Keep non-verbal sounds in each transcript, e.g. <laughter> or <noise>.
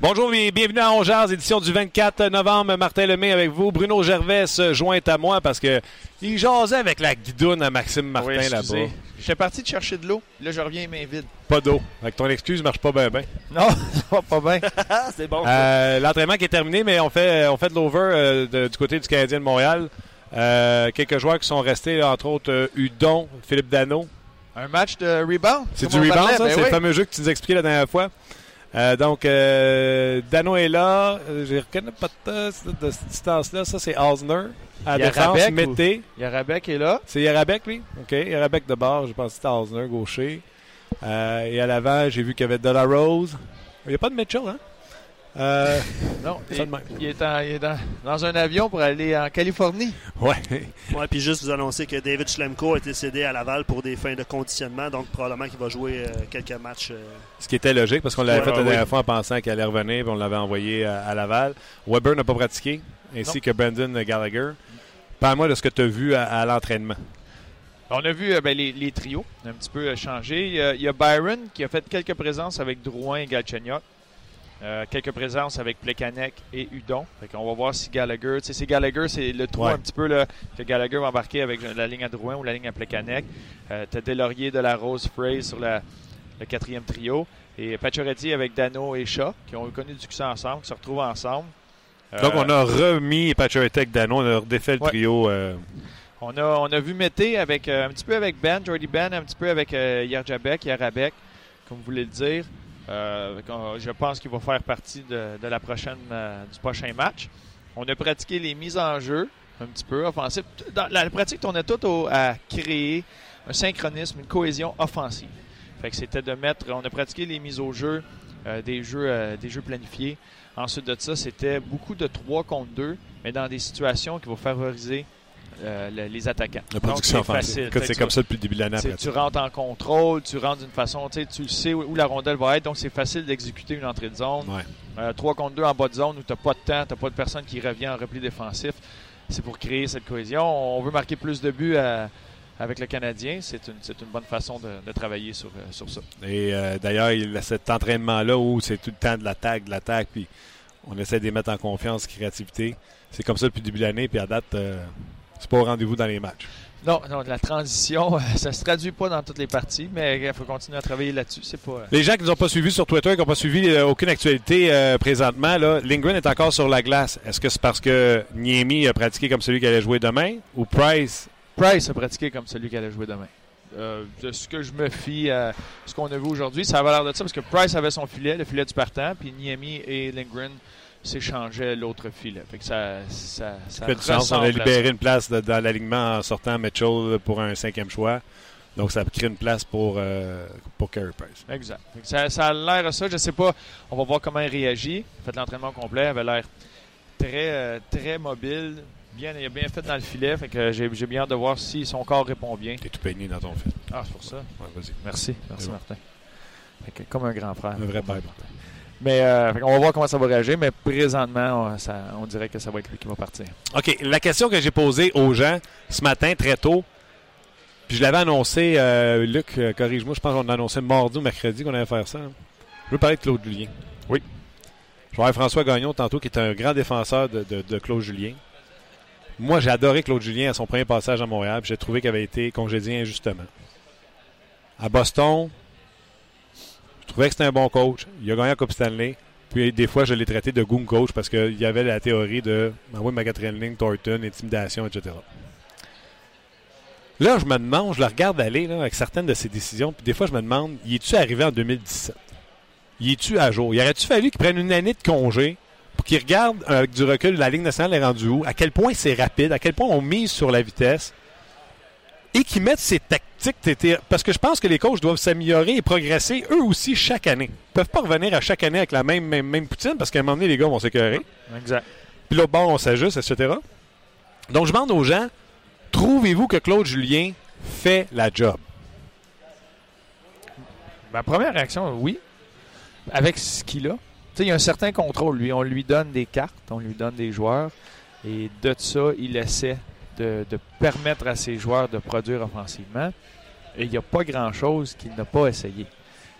Bonjour et bienvenue à Ongears, édition du 24 novembre. Martin Lemay avec vous. Bruno Gervais se joint à moi parce que il jasait avec la guidoune à Maxime Martin Oui, là-bas. J'étais parti de chercher de l'eau. Là, je reviens main vide. Pas d'eau. Avec ton excuse, marche pas bien bien. <laughs> Non, ça va pas bien. <laughs> c'est bon. Euh, L'entraînement qui est terminé, mais on fait, on fait de l'over euh, de- du côté du Canadien de Montréal. Euh, quelques joueurs qui sont restés, là, entre autres euh, Udon, Philippe Dano. Un match de rebound. C'est du rebound, parlait, ça? ben c'est oui. le fameux jeu que tu nous as expliqué la dernière fois? Euh, donc, euh, Dano est là. Euh, Je ne reconnais pas de, de cette distance-là. Ça, c'est Osner. À défense, ou-. Yarabek est là. C'est Yarabek, lui? OK. Yarabek de bord. Je pense que c'était Osner, gaucher. Euh, et à l'avant, j'ai vu qu'il y avait De La Rose. Il n'y a pas de Mitchell, hein? Euh, Non, il, est, en- il est dans, dans un avion pour aller en Californie. ouais. Ouais, puis juste vous annoncer que David Schlemko a été cédé à Laval pour des fins de conditionnement, donc probablement qu'il va jouer euh, quelques matchs. euh, Ce qui était logique parce qu'on l'avait Ouais, fait la dernière oui. fois en pensant qu'il allait revenir puis on l'avait envoyé à, à Laval. Weber n'a pas pratiqué, ainsi Non. que Brandon Gallagher. Parle-moi de ce que tu as vu à, à l'entraînement. On a vu euh, ben, les, les trios un petit peu euh, changer. Il y, a, il y a Byron qui a fait quelques présences avec Drouin et Galchenyuk. Euh, quelques présences avec Plekanec et Udon. Fait on va voir si Gallagher, tu sais, c'est Gallagher, c'est le trou Ouais. un petit peu là, que Gallagher va embarquer avec la ligne à Drouin ou la ligne à Plekanec. Euh, T'as Delaurier de la Rose Fraser sur la- le quatrième trio. Et Pacioretty avec Dano et Shaw, qui ont connu du succès ensemble, qui se retrouvent ensemble. Donc, Euh, on a remis Patrick Dano, on a redéfait le Ouais. trio. euh, On a, on a vu Mété avec, un petit peu avec Ben, Jordy Ben, un petit peu avec Yarjabek, Yarabek, comme vous voulez le dire. Euh, je pense qu'il va faire partie de, la prochaine, euh, du prochain match. On a pratiqué les mises en jeu, un petit peu offensif. Dans la pratique tournait tout à créer un synchronisme, une cohésion offensive. Fait que c'était de mettre, on a pratiqué les mises au jeu, euh, des jeux, des jeux planifiés. Ensuite de ça, c'était beaucoup de 3 contre 2, mais dans des situations qui vont favoriser euh, le- les attaquants. la production offensive. C'est comme ça depuis le début de l'année. Tu rentres en contrôle, tu rentres d'une façon, tu sais, tu le sais où, où la rondelle va être, donc c'est facile d'exécuter une entrée de zone. Ouais. 3 contre 2 en bas de zone où tu n'as pas de temps, tu n'as pas de personne qui revient en repli défensif. C'est pour créer cette cohésion. On veut marquer plus de buts à- avec le Canadien. C'est une, bonne façon de, de travailler sur, euh, sur ça. Et euh, d'ailleurs, il a cet entraînement-là où c'est tout le temps de l'attaque, de l'attaque, puis on essaie de les mettre en confiance, créativité. C'est comme ça depuis le début de l'année, puis à date, euh, c'est pas au rendez-vous dans les matchs. Non, non, la transition, <laughs> ça se traduit pas dans toutes les parties, mais il faut continuer à travailler là-dessus. C'est pas. euh, Les gens qui nous ont pas suivis sur Twitter, qui n'ont pas suivi euh, aucune actualité euh, présentement, là, Lindgren est encore sur la glace. Est-ce que c'est parce que Niemi a pratiqué comme celui qui allait jouer demain ou Price? Price a pratiqué comme celui qui allait jouer demain. Euh, de ce que je me fie à ce qu'on a vu aujourd'hui, ça avait l'air de ça parce que Price avait son filet, le filet du partant, puis Niemi et Lindgren s'échangeaient l'autre filet. Fait que ça, ça, ça Ça fait du sens. On a libéré une place de- dans l'alignement en sortant Mitchell pour un cinquième choix. Donc, ça crée une place pour, euh, pour Carey Price. Exact. Ça, ça a l'air à ça. Je sais pas. On va voir comment il réagit. Fait l'entraînement complet. Il avait l'air très, euh, très mobile. Bien, il a bien fait dans le filet. Fait que j'ai bien hâte de voir si son corps répond bien. T'es tout peigné dans ton fil. Ah, c'est pour ça. Ouais, vas-y. Merci. Merci. Martin. Fait que comme un grand frère. Un vrai père. Mais euh, qu'on va voir comment ça va réagir. Mais présentement, on, ça- on dirait que ça va être lui qui va partir. OK. La question que j'ai posée aux gens ce matin, très tôt, puis je l'avais annoncé, euh, Luc, euh, corrige-moi, je pense qu'on l'a annoncé mardi ou mercredi qu'on allait faire ça. hein. Je veux parler de Claude Julien. Oui. Je vais avoir François Gagnon tantôt, qui est un grand défenseur de, de- de Claude Julien. Moi, j'ai adoré Claude Julien à son premier passage à Montréal, puis j'ai trouvé qu'il avait été congédié injustement. À Boston, je trouvais que c'était un bon coach. Il a gagné la Coupe Stanley. Puis des fois, je l'ai traité de goon coach parce qu'il y avait la théorie de oui, ma quatrième Thornton, intimidation, etc. Là, je me demande, je le regarde aller avec certaines de ses décisions, puis des fois, je me demande, y es-tu arrivé en 2017? Y es-tu à jour? Y aurait-tu fallu qu'il prenne une année de congé pour qu'ils regardent euh, avec du recul la Ligue nationale est rendue où, à quel point c'est rapide, à quel point on mise sur la vitesse? Et qu'ils mettent ces tactiques. Parce que je pense que les coachs doivent s'améliorer et progresser eux aussi chaque année. Ils peuvent pas revenir à chaque année avec la même, même, même poutine parce qu'à un moment donné, les gars vont s'écœurer. Exact. Puis l'autre bord, on s'ajuste, etc. Donc, je demande aux gens, trouvez-vous que Claude Julien fait la job? Ma première réaction, oui. Avec ce qu'il a. Il y a un certain contrôle. Lui, on lui donne des cartes, on lui donne des joueurs. Et de ça, il essaie de, de permettre à ses joueurs de produire offensivement. Et il n'y a pas grand-chose qu'il n'a pas essayé.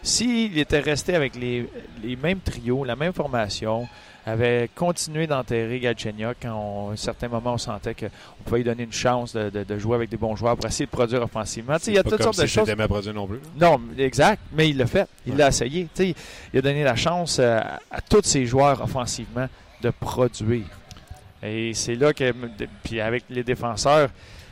S'il était resté avec les, les mêmes trios, la même formation, avait continué d'enterrer Galchenyuk quand on- à un certain moment on sentait qu'on pouvait lui donner une chance de, de- de jouer avec des bons joueurs pour essayer de produire offensivement. Il y a Pas toutes comme sortes de choses. ma produit non plus. Non, exact, mais il l'a fait. Il Ouais. l'a essayé. Tu sais, il a donné la chance euh, à tous ses joueurs offensivement de produire. Et c'est là que, puis avec les défenseurs,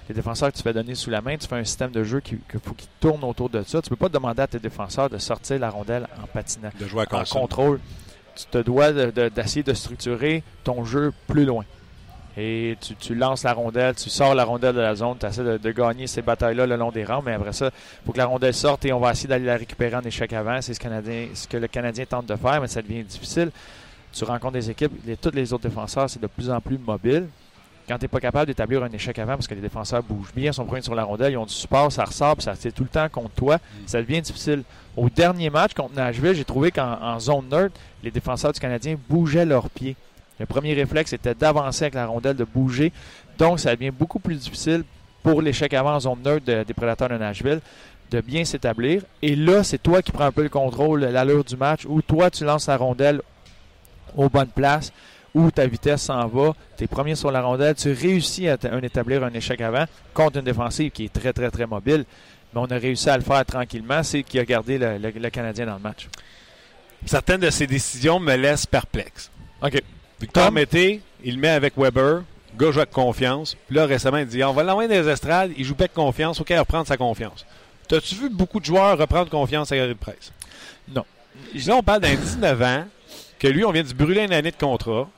les défenseurs que tu fais donner sous la main, tu fais un système de jeu qu'il faut qu'il tourne autour de ça. Tu peux pas demander à tes défenseurs de sortir la rondelle en patinant, De jouer à en contrôle. Tu te dois de- de- d'essayer de, structurer ton jeu plus loin. Et tu, tu lances la rondelle, tu sors la rondelle de la zone, tu essaies de, de gagner ces batailles-là le long des rangs, mais après ça, il faut que la rondelle sorte et on va essayer d'aller la récupérer en échec avant. C'est ce, Canadien- ce que le Canadien tente de faire, mais ça devient difficile. Tu rencontres des équipes, les, tous les autres défenseurs, c'est de plus en plus mobile. Quand tu n'es pas capable d'établir un échec avant, parce que les défenseurs bougent bien, sont premiers sur la rondelle, ils ont du support, ça ressort, puis ça c'est tout le temps contre toi, ça devient difficile. Au dernier match contre Nashville, j'ai trouvé qu'en en zone neutre, les défenseurs du Canadien bougeaient leurs pieds. Le premier réflexe était d'avancer avec la rondelle, de bouger. Donc, ça devient beaucoup plus difficile pour l'échec avant en zone neutre de- des prédateurs de Nashville de bien s'établir. Et là, c'est toi qui prends un peu le contrôle, l'allure du match, où toi, tu lances la rondelle aux bonnes places, où ta vitesse s'en va, tu es premier sur la rondelle, tu réussis à un- établir un échec avant contre une défensive qui est très, très, très mobile. Mais on a réussi à le faire tranquillement, c'est qui a gardé le, le- le Canadien dans le match. Certaines de ces décisions me laissent perplexe. OK. Victor? Mété, il met avec Weber. Le gars joue avec confiance. Puis là, récemment, il dit on va l'envoyer dans les estrades. Il joue pas avec confiance. OK, reprendre sa confiance. T'as-tu vu beaucoup de joueurs reprendre confiance à la de presse? Non. Là, on parle d'un 19 ans, que lui, on vient de se brûler une année de contrat,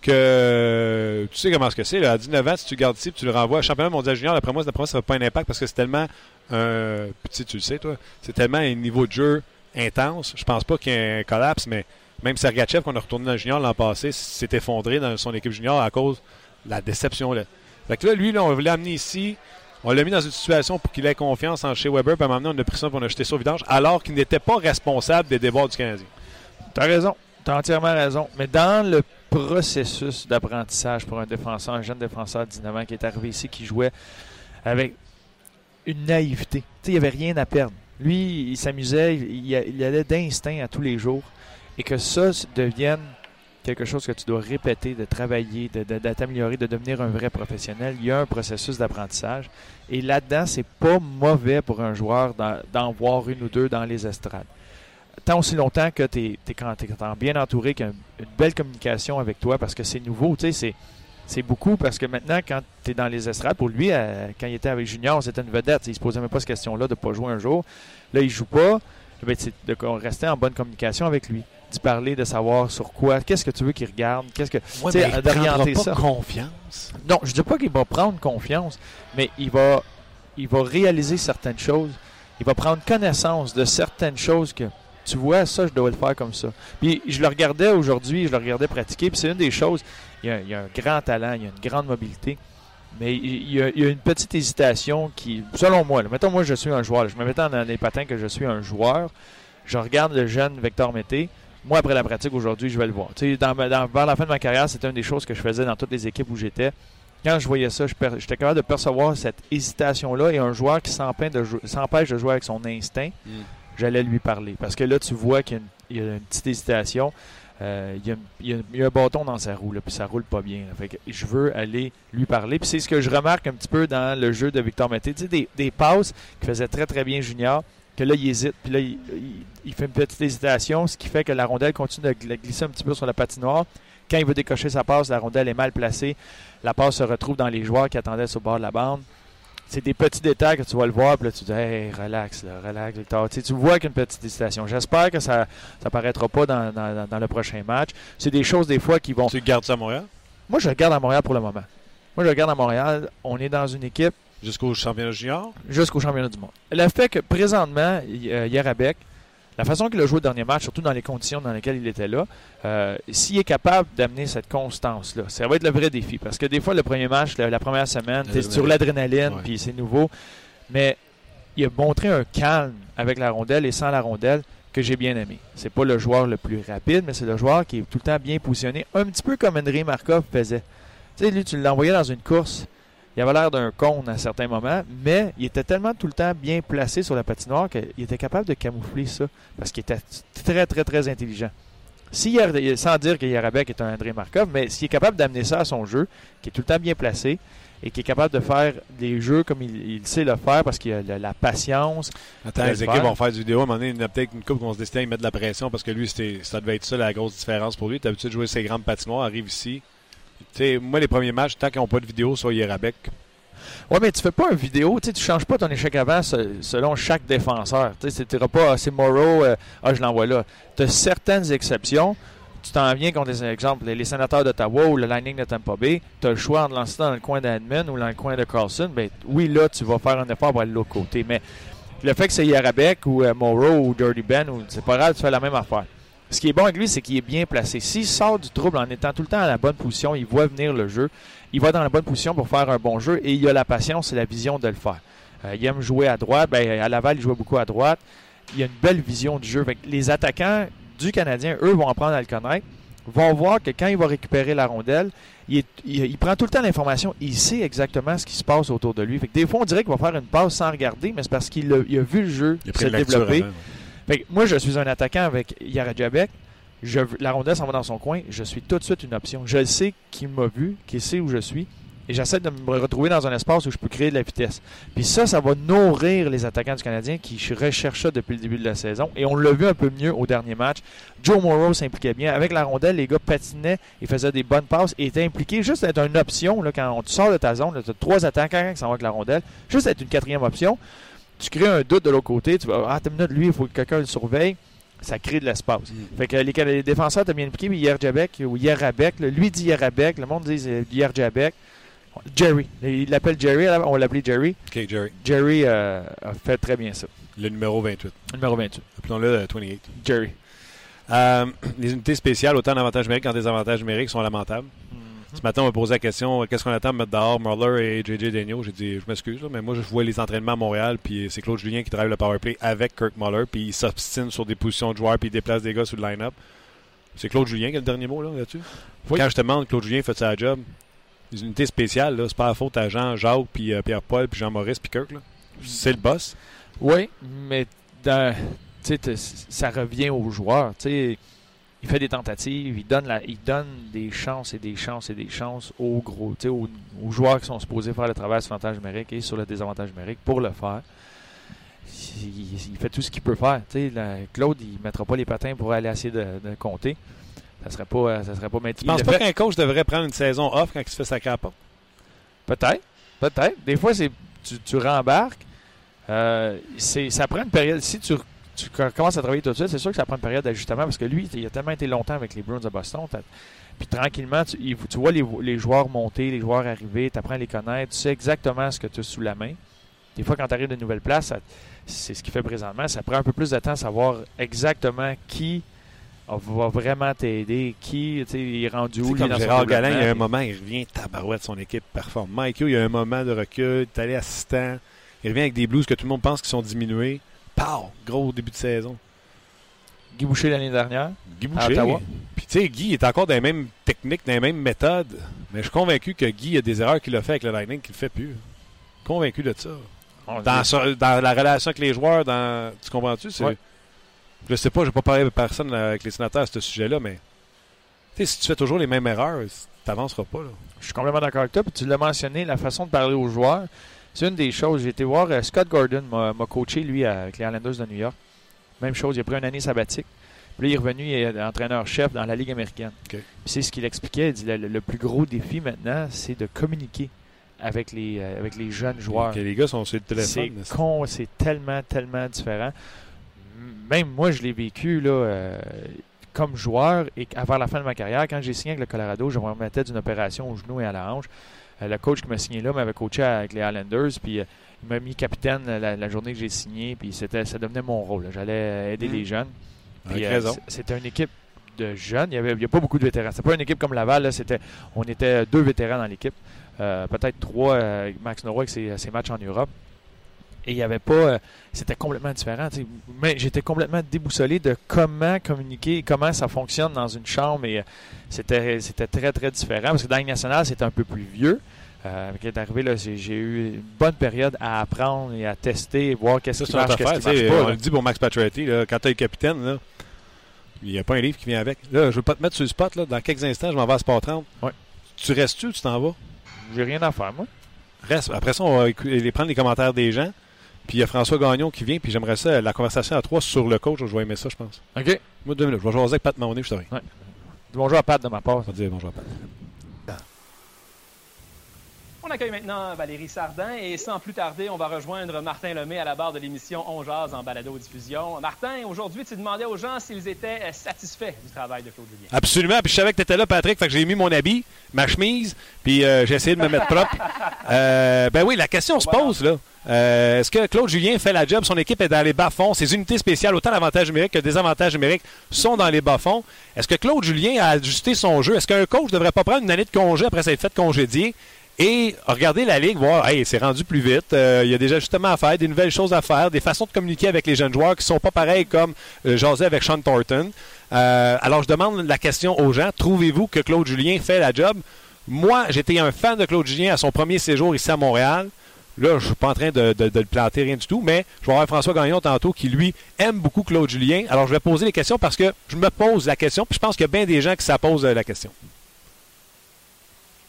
que tu sais comment ce que c'est. À 19 ans, si tu gardes ici tu le renvoies à championnat mondial junior, d'après moi, d'après moi, ça n'a pas un impact parce que c'est tellement un. Petit, tu le sais, toi, c'est tellement un niveau de jeu intense. Je pense pas qu'il y ait un collapse, mais même Sergachev, qu'on a retourné dans le junior l'an passé, s'est effondré dans son équipe junior à cause de la déception. Là. Fait que là, lui, on voulait l'amener ici. On l'a mis dans une situation pour qu'il ait confiance en chez Weber. Puis à un moment donné, on a pris ça pour on jeté vidange, alors qu'il n'était pas responsable des déboires du Canadien. T'as raison. T'as entièrement raison. Mais dans le processus d'apprentissage pour un défenseur, un jeune défenseur de 19 ans qui est arrivé ici, qui jouait avec une naïveté. Tu il n'y avait rien à perdre. Lui, il s'amusait, il, allait d'instinct à tous les jours. Et que ça devienne quelque chose que tu dois répéter, de travailler, de, de- de t'améliorer, de devenir un vrai professionnel. Il y a un processus d'apprentissage. Et là-dedans, c'est pas mauvais pour un joueur d'en voir une ou deux dans les estrades tant aussi longtemps que tu es, quand t'es bien entouré, qu'il y a une, une belle communication avec toi parce que c'est nouveau, tu sais, c'est, beaucoup parce que maintenant, quand tu es dans les estrades, pour lui, euh, quand il était avec Junior, c'était une vedette. Il se posait même pas cette question-là de ne pas jouer un jour. Là, il joue pas. Ben, c'est de rester en bonne communication avec lui. D'y parler, de savoir sur quoi, qu'est-ce que tu veux qu'il regarde, qu'est-ce que. Ouais, Tu sais, d'orienter ça. confiance. Non, je dis pas qu'il va prendre confiance, mais il va, il va réaliser certaines choses. Il va prendre connaissance de certaines choses que tu vois, ça, je dois le faire comme ça. Puis je le regardais aujourd'hui, je le regardais pratiquer, puis c'est une des choses. Il y, a, un grand talent, il y a une grande mobilité, mais il y a, une petite hésitation qui, selon moi, là, mettons moi je suis un joueur, je me mettais dans les patins que je suis un joueur, je regarde le jeune Vector Mété. Moi, après la pratique aujourd'hui, je vais le voir. Tu sais, vers la fin de ma carrière, c'était une des choses que je faisais dans toutes les équipes où j'étais. Quand je voyais ça, j'étais capable de percevoir cette hésitation-là et un joueur qui s'empêche de, jou- s'empêche de jouer avec son instinct, Mm. J'allais lui parler. Parce que là, tu vois qu'il y a une, petite hésitation. Euh, il, y a, un bâton dans sa roue, puis ça roule pas bien. je veux aller lui parler. Puis c'est ce que je remarque un petit peu dans le jeu de Victor Mété. Tu des, passes qui faisaient très très bien Junior, que là, il hésite, puis là, il, il- fait une petite hésitation, ce qui fait que la rondelle continue de gl- glisser un petit peu sur la patinoire. Quand il veut décocher sa passe, la rondelle est mal placée. La passe se retrouve dans les joueurs qui attendaient sur le bord de la bande. C'est des petits détails que tu vas le voir, puis là, tu dis, hey, relax, là, relax, Victor. Tu, sais, tu vois qu'une petite hésitation. J'espère que ça ne paraîtra pas dans, dans- dans le prochain match. C'est des choses, des fois, qui vont. Tu gardes ça à Montréal? Moi, je le garde à Montréal pour le moment. Moi, je le garde à Montréal. On est dans une équipe jusqu'au championnat junior? jusqu'au championnat du monde. Le fait que présentement, y- euh, la façon qu'il a joué le dernier match, surtout dans les conditions dans lesquelles il était là, euh, s'il est capable d'amener cette constance-là, ça va être le vrai défi. Parce que des fois, le premier match, la, la première semaine, tu es sur l'adrénaline, Ouais. puis c'est nouveau. Mais il a montré un calme avec la rondelle et sans la rondelle que j'ai bien aimé. C'est pas le joueur le plus rapide, mais c'est le joueur qui est tout le temps bien positionné, un petit peu comme André Markov faisait. Tu sais, lui, tu l'envoyais dans une course, il avait l'air d'un con à certains moments, mais il était tellement tout le temps bien placé sur la patinoire qu'il était capable de camoufler ça parce qu'il était très, très, très intelligent. Si sans dire que Yarabek est un André Markov, mais s'il est capable d'amener ça à son jeu, qui est tout le temps bien placé et qui est capable de faire des jeux comme il, il sait le faire parce qu'il a la, la patience. Attends, les équipes faire. vont faire du vidéo. À un moment donné, il y a peut-être une couple qui vont se décider à mettre de la pression parce que lui, ça devait être ça la grosse différence pour lui. Il est habitué de jouer ses grandes patinoires, arrive ici. Sais, moi, les premiers matchs, tant qu'ils n'ont pas de vidéo sur Yerabek, Ouais, mais tu fais pas une vidéo, tu tu changes pas ton échec avant se- selon chaque défenseur. Tu tu pas, ah, c'est Morrow, euh, ah, je l'envoie là. Tu as certaines exceptions. Tu t'en viens contre des exemples, les, sénateurs d'Ottawa ou le Lightning de Tampa Bay. Tu as le choix de lancer dans le coin d'Admin ou dans le coin de Carlson. Ben, oui, là, tu vas faire un effort pour aller de l'autre côté. Mais le fait que c'est Yarabek ou euh, Morrow ou Dirty Ben, c'est pas grave, tu fais la même affaire. Ce qui est bon avec lui, c'est qu'il est bien placé. S'il sort du trouble en étant tout le temps à la bonne position, il voit venir le jeu. Il va dans la bonne position pour faire un bon jeu et il a la patience et la vision de le faire. Euh, il aime jouer à droite. Ben, à Laval, il jouait beaucoup à droite. Il a une belle vision du jeu. Fait les attaquants du Canadien, eux, vont apprendre à le connaître. Vont voir que quand il va récupérer la rondelle, il, est- il- il prend tout le temps l'information. Il sait exactement ce qui se passe autour de lui. Fait que des fois, on dirait qu'il va faire une passe sans regarder, mais c'est parce qu'il a, il a vu le jeu se développer. Fait que moi, je suis un attaquant avec Yarajabek. Je, la rondelle s'en va dans son coin. Je suis tout de suite une option. Je sais qu'il m'a vu, qu'il sait où je suis. Et j'essaie de me retrouver dans un espace où je peux créer de la vitesse. Puis ça, ça va nourrir les attaquants du Canadien qui recherchent ça depuis le début de la saison. Et on l'a vu un peu mieux au dernier match. Joe Morrow s'impliquait bien. Avec la rondelle, les gars patinaient, ils faisaient des bonnes passes et étaient impliqués. Juste être une option, là, quand tu sors de ta zone, tu as trois attaquants qui s'en vont avec la rondelle. Juste être une quatrième option tu crées un doute de l'autre côté. Tu vas, ah, t'as minute, lui, il faut que quelqu'un le surveille. Ça crée de l'espace. Fait que les, les défenseurs étaient bien impliqués, mais Yerjabek ou Yerabek, là, lui dit Yerabek, le monde dit euh, Yerjabek. Jerry. Il l'appelle Jerry, on l'appelait Jerry. OK, Jerry. Jerry euh, a fait très bien ça. Le numéro 28. Numéro 28. Appelons-le euh, 28. Jerry. Euh, <clears throat> les unités spéciales, autant d'avantages numériques qu'en désavantages numériques, sont lamentables. Ce matin, on m'a posé la question qu'est-ce qu'on attend de mettre dehors Muller et JJ Daniel J'ai dit je m'excuse, mais moi, je vois les entraînements à Montréal, puis c'est Claude Julien qui drive le powerplay avec Kirk Muller, puis il s'obstine sur des positions de joueurs, puis il déplace des gars sur le line-up. C'est Claude Julien qui a le dernier mot là, là-dessus? Oui. Quand je te demande, Claude Julien fait sa job. Les unités spéciales, c'est pas la faute à Jean, Jacques, puis euh, Pierre-Paul, puis Jean-Maurice, puis Kirk. C'est le boss. Oui, mais dans, ça revient aux joueurs. tu sais. Il fait des tentatives, il donne, la, il donne des chances et des chances et des chances aux gros, aux, aux joueurs qui sont supposés faire le travail sur l'avantage numérique et sur le désavantage numérique pour le faire. Il, il fait tout ce qu'il peut faire. La- Claude, il ne mettra pas les patins pour aller essayer de, de compter. Ça serait pas, ça serait pas Tu il penses pas qu'un coach devrait prendre une saison off quand il se fait sacrer à la porte? Peut-être. Peut-être. Des fois, c'est tu, tu rembarques. Euh, ça prend une période. Si tu, tu commences à travailler tout de suite, c'est sûr que ça prend une période d'ajustement parce que lui, il a tellement été longtemps avec les Bruins de Boston. Puis tranquillement, tu, il- tu vois les, les joueurs monter, les joueurs arriver, tu apprends à les connaître, tu sais exactement ce que tu as sous la main. Des fois, quand tu arrives de nouvelles places, ça- c'est ce qu'il fait présentement. Ça prend un peu plus de temps à savoir exactement qui va vraiment t'aider, qui tu sais, il est rendu où sais, lui, comme dans son Gérard Galin, il y a un moment, il revient tabarouette, son équipe performe. Mike il y a un moment de recul, il est allé assistant. Il revient avec des blues que tout le monde pense qu'ils sont diminués. Pow! Gros début de saison. Guy Boucher l'année dernière. Guy À Boucher. Ottawa. Puis tu sais, Guy est encore dans les mêmes techniques, dans les mêmes méthodes. Mais je suis convaincu que Guy a des erreurs qu'il a fait avec le Lightning qu'il ne fait plus. Convaincu de ça. Dans, ça- dans la relation avec les joueurs, dans. Tu comprends-tu? Ouais. Je sais pas, je n'ai pas parlé avec personne là, avec les sénateurs à ce sujet-là, mais tu sais, si tu fais toujours les mêmes erreurs, tu n'avanceras pas. Là. Je suis complètement d'accord avec toi. Puis tu l'as mentionné, la façon de parler aux joueurs, c'est une des choses. J'ai été voir euh, Scott Gordon, m'a coaché, lui, avec les Islanders de New York. Même chose, il a pris une année sabbatique. Puis là, il est revenu, il est entraîneur-chef dans la Ligue américaine. C'est ce qu'il expliquait. Il dit le, le plus gros défi maintenant, c'est de communiquer avec les, euh, avec les jeunes joueurs. Les gars sont sur le C'est téléphone. mais con, c'est tellement, tellement différent. Même moi, je l'ai vécu là, euh, comme joueur et avant la fin de ma carrière, quand j'ai signé avec le Colorado, je me remettais d'une opération au genou et à la hanche. Euh, le coach qui m'a signé là m'avait coaché avec les Islanders, puis euh, il m'a mis capitaine la, la journée que j'ai signé, puis c'était, ça devenait mon rôle. J'allais aider Mm. les jeunes. Puis, euh, c'était une équipe de jeunes. Il n'y avait, il y a pas beaucoup de vétérans. C'était pas une équipe comme Laval. Là. C'était, on était deux vétérans dans l'équipe. Euh, peut-être trois euh, avec Max Noroy avec ses, ses matchs en Europe. Et il n'y avait pas. euh, c'était complètement différent. Mais j'étais complètement déboussolé de comment communiquer, comment ça fonctionne dans une chambre. Et euh, c'était, c'était très, très différent. Parce que dans la nationale, c'était un peu plus vieux. Euh, avec d'arriver, là, j'ai, j'ai eu une bonne période à apprendre et à tester et voir qu'est-ce Ça, qui marche, qu'est-ce affaire. qui marche tu sais, pas. On le dit pour Max Pacioretty, là, quand tu es le capitaine, là, il n'y a pas un livre qui vient avec. Là, je veux pas te mettre sur le spot. Là, dans quelques instants, je m'en vais à Sport 30. Ouais. Tu restes-tu ou tu t'en vas? J'ai rien à faire, moi. Reste. Après ça, on va les prendre les commentaires des gens. Puis il y a François Gagnon qui vient. Puis j'aimerais ça, la conversation à trois sur le coach. Je vais aimer ça, je pense. OK. Moi, deux minutes. Je vais jaser avec Pat Mahoney, je te reviens. Bonjour à Pat de ma part. Je vais te dire bonjour à Pat. On accueille maintenant Valérie Sardin et sans plus tarder, on va rejoindre Martin Lemay à la barre de l'émission On Jazz en balado-diffusion. Martin, aujourd'hui, tu demandais aux gens s'ils étaient euh, satisfaits du travail de Claude Julien. Absolument. Puis je savais que tu étais là, Patrick. Fait que j'ai mis mon habit, ma chemise, puis euh, j'ai essayé de me mettre propre. <laughs> Euh, ben oui, la question se pose, là. Euh, Est-ce que Claude Julien fait la job? Son équipe est dans les bas-fonds. Ses unités spéciales, autant d'avantages numériques que des avantages numériques, sont dans les bas-fonds. Est-ce que Claude Julien a ajusté son jeu? Est-ce qu'un coach ne devrait pas prendre une année de congé après s'être fait congédier et regarder la ligue, voir, hey, c'est rendu plus vite, euh, il y a des ajustements à faire, des nouvelles choses à faire, des façons de communiquer avec les jeunes joueurs qui sont pas pareilles comme euh, jaser avec Sean Thornton. Euh, alors, je demande la question aux gens. Trouvez-vous que Claude Julien fait la job? Moi, j'étais un fan de Claude Julien à son premier séjour ici à Montréal. Là, je suis pas en train de, le planter, rien du tout, mais je vais avoir François Gagnon tantôt qui, lui, aime beaucoup Claude Julien. Alors, je vais poser les questions parce que je me pose la question, puis je pense qu'il y a bien des gens qui euh, la question.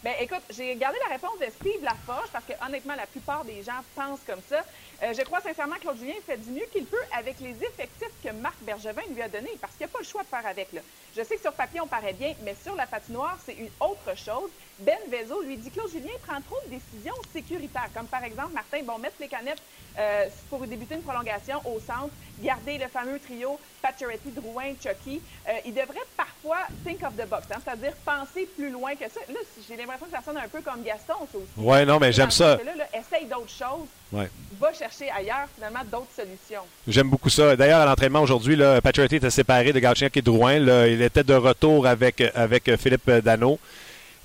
Ben, écoute, j'ai gardé la réponse de Steve Laforge parce que, honnêtement, la plupart des gens pensent comme ça. Euh, je crois sincèrement que Claude Julien fait du mieux qu'il peut avec les effectifs que Marc Bergevin lui a donnés parce qu'il n'y a pas le choix de faire avec. Je sais que sur papier, on paraît bien, mais sur la patinoire, c'est une autre chose. Ben Vezo lui dit Claude Julien prend trop de décisions sécuritaires, comme par exemple, Martin, bon, mettre les canettes euh, pour débuter une prolongation au centre, garder le fameux trio Pacioretty, Drouin, Chucky. Euh, il devrait parfois think of the box, hein, c'est-à-dire penser plus loin que ça. Là, j'ai l'impression que ça sonne un peu comme Gaston, ça aussi. Ouais, non, mais j'aime ça. Là, là, essaye d'autres choses. Ouais. Va chercher ailleurs, finalement, d'autres solutions. J'aime beaucoup ça. D'ailleurs, à l'entraînement aujourd'hui, Pacioretty était séparé de Galchenyuk et Drouin. Là, il était de retour avec, avec Philippe Dano.